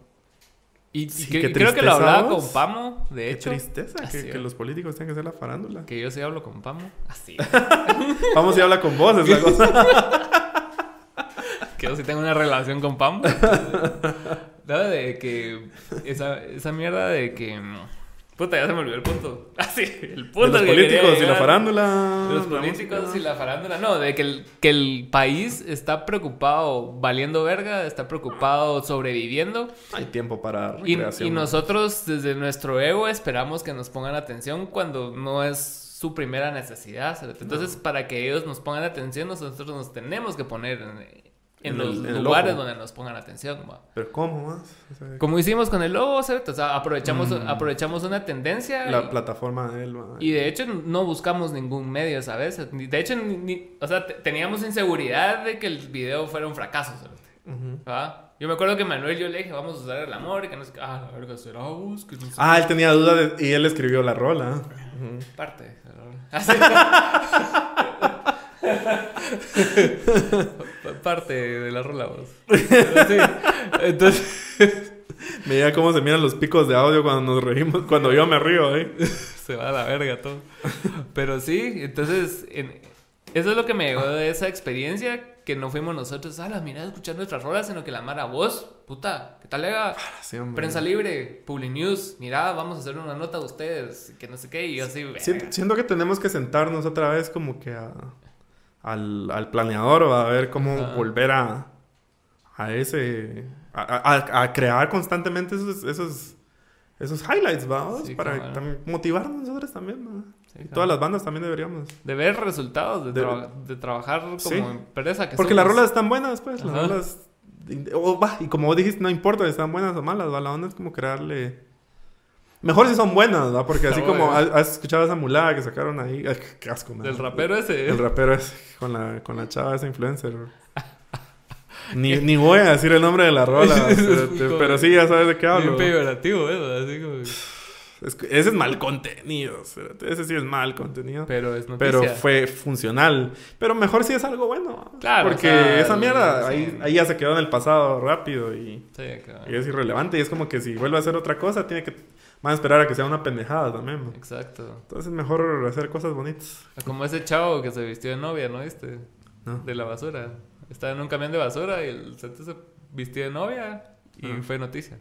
Y, Sí, que- creo que lo hablaba con Pamo, de Qué hecho. tristeza que, los políticos tengan que ser la farándula. Que yo sí hablo con Pamo. Así. Vamos y habla con vos, es la cosa. que yo sí tengo una relación con Pamo. Nada de que... Esa, esa mierda de que... Puta, ya se me olvidó el punto. Así, el De punto los que quería políticos y la farándula. De los políticos música. y la farándula. No, de que el, que el país está preocupado valiendo verga, está preocupado sobreviviendo. Hay tiempo para Y, recreación. y ¿no? nosotros desde nuestro ego esperamos que nos pongan atención cuando no es su primera necesidad. Entonces, para que ellos nos pongan atención, nosotros nos tenemos que poner en, en los el- lugares donde nos pongan atención. ¿va? Pero ¿cómo más? O sea, Como hicimos con el logo, ¿sabes? O sea, aprovechamos, Mm. aprovechamos una tendencia. la y- plataforma de él, ¿va? y de hecho no buscamos ningún medio, ¿sabes? Ni- De hecho, ni, ni- o sea, te- teníamos inseguridad de que el video fuera un fracaso. Ujú. ¿Va? Yo me acuerdo que Manuel yo le dije, vamos a usar el amor y que no sé qué. Ah, la verga, será vos, que no sé Ah, él tenía duda de- y él escribió la rola. Ujú. qué parte. Así. Pa- parte de la rola, vos. Pero sí. Entonces, Mira cómo se miran los picos de audio cuando nos reímos, cuando yo me río, ¿eh? se va a la verga todo. Pero sí, entonces, en- eso es lo que me llegó de esa experiencia, que no fuimos nosotros, ah, la mira, a escuchar nuestras rolas, sino que la mara vos, puta, ¿qué tal lega? Sí, hombre. Prensa libre, Publi News, mira, vamos a hacer una nota de ustedes, que no sé qué, y yo así, siento que tenemos que sentarnos otra vez como que a- al, al planeador o a ver cómo volver a, a ese... A, a- a crear constantemente esos, esos, esos highlights. Sí, Para también motivarnos nosotros también, ¿no? Sí, claro. Todas las bandas también deberíamos. De ver resultados, de, De- traba- de trabajar como Sí. empresa que Porque las rolas están buenas, pues. Las rolas... o, va, y como vos dijiste, no importa si están buenas o malas, ¿va? La onda es como crearle... Mejor si son buenas, ¿va? Porque así como has, has escuchado esa mulada que sacaron ahí... Ay, qué asco, man. Del rapero ese. El rapero es con la, con la chava, esa influencer. Ni, ni voy a decir el nombre de la rola, pero, sí, ya sabes de qué hablo. peyorativo, eso, así como... Es ese es mal contenido, ese sí es mal contenido. Pero es noticia. Pero fue funcional. Pero mejor si es algo bueno. Claro, Porque o sea, esa mierda sí. ahí, ahí ya se quedó en el pasado rápido y, Sí, claro. y es irrelevante. Y es como que si vuelve a hacer otra cosa, tiene que van a esperar a que sea una pendejada también. man. Exacto. Entonces mejor hacer cosas bonitas. Como ese chavo que se vistió de novia, ¿no viste? ¿no? De la basura. Estaba en un camión de basura y el santo se vistió de novia y Ah. fue noticia.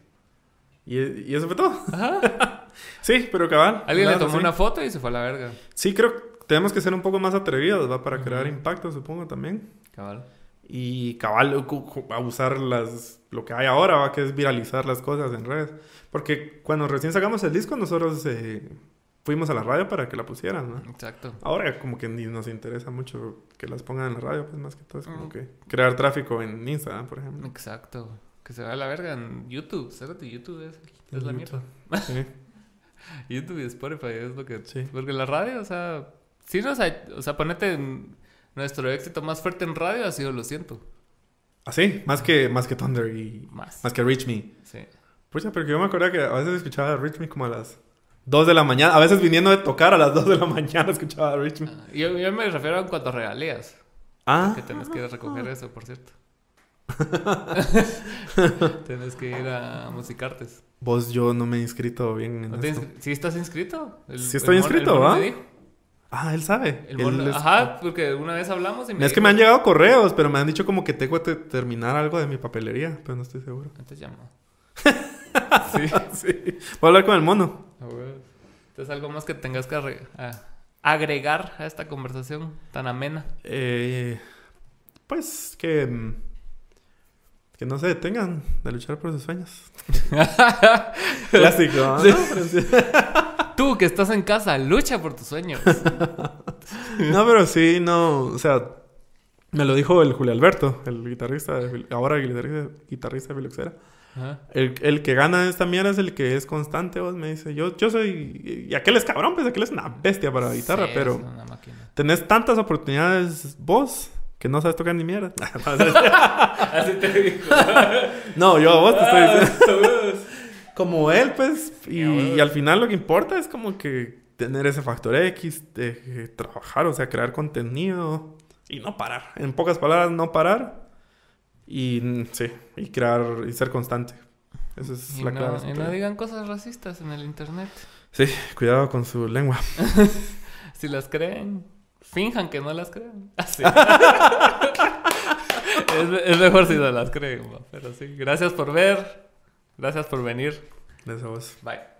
Y, y eso fue todo. Ajá. Sí, pero cabal. Alguien le tomó una foto y se fue a la verga. Sí, creo que tenemos que ser un poco más atrevidos, ¿va? Para crear impacto, supongo, también. Cabal. Y cabal, abusar las, lo que hay ahora, ¿va? Que es viralizar las cosas en redes. Porque cuando recién sacamos el disco, nosotros eh, fuimos a la radio para que la pusieran, ¿no? Exacto. Ahora como que ni nos interesa mucho que las pongan en la radio, pues más que todo es como Mm. que crear tráfico en Instagram, por ejemplo. Exacto. Que se va a la verga en YouTube. Cérate, YouTube es, es la mierda. Sí. YouTube y Spotify es lo que... Sí. Porque la radio, o sea... Sí ha... O sea, ponete... en- Nuestro éxito más fuerte en radio ha sido Lo Siento. Así, más que, más que Thunder y Más. más que Reach Me. Sí. Pucha, pero yo me acuerdo que a veces escuchaba Reach Me como a las 2 de la mañana. A veces viniendo de tocar a las 2 de la mañana escuchaba Reach Me. Ah, Yo, yo me refiero en cuanto a regalías. Ah, Que tenés que ir a recoger eso, por cierto. tenés que ir a Musicartes. vos yo no me he inscrito bien en ¿No esto. ¿Sí estás inscrito? El- Sí estoy inscrito, el ¿va? Ah, él sabe. El Él Ajá, porque una vez hablamos y me Es que me han llegado correos, pero me han dicho como que tengo que terminar algo de mi papelería, pero no estoy seguro. Entonces llamó. sí. Sí. Voy a hablar con el mono. Entonces algo más que tengas que agregar a esta conversación tan amena. Eh, pues que... mm, Que no se detengan de luchar por sus sueños. Clásico, ¿no? Sí. Tú que estás en casa, lucha por tus sueños. No, pero sí, no, o sea, me lo dijo el Julio Alberto, el guitarrista, de ahora el guitarrista, guitarrista de Filoxera. Ajá. El, el que gana esta mierda es el que es constante, vos me dice, yo, yo soy, y aquel es cabrón, pues aquel es una bestia para la guitarra, Sí, pero es una máquina. tenés tantas oportunidades vos que no sabes tocar ni mierda. Así te digo. no, yo a vos te estoy Ah, diciendo. Como él, pues, y, al final lo que importa es como que tener ese factor X, de, eh, trabajar, o sea, crear contenido y no parar. En pocas palabras, no parar. Y mm, sí, y crear y ser constante. Esa es Y la no, clave. y no digan cosas racistas en el internet. Sí, cuidado con su lengua. Si las creen, finjan que no las creen. Así. es, es mejor si no las creen, pero sí. Gracias por ver. Gracias por venir. De esa voz. Bye.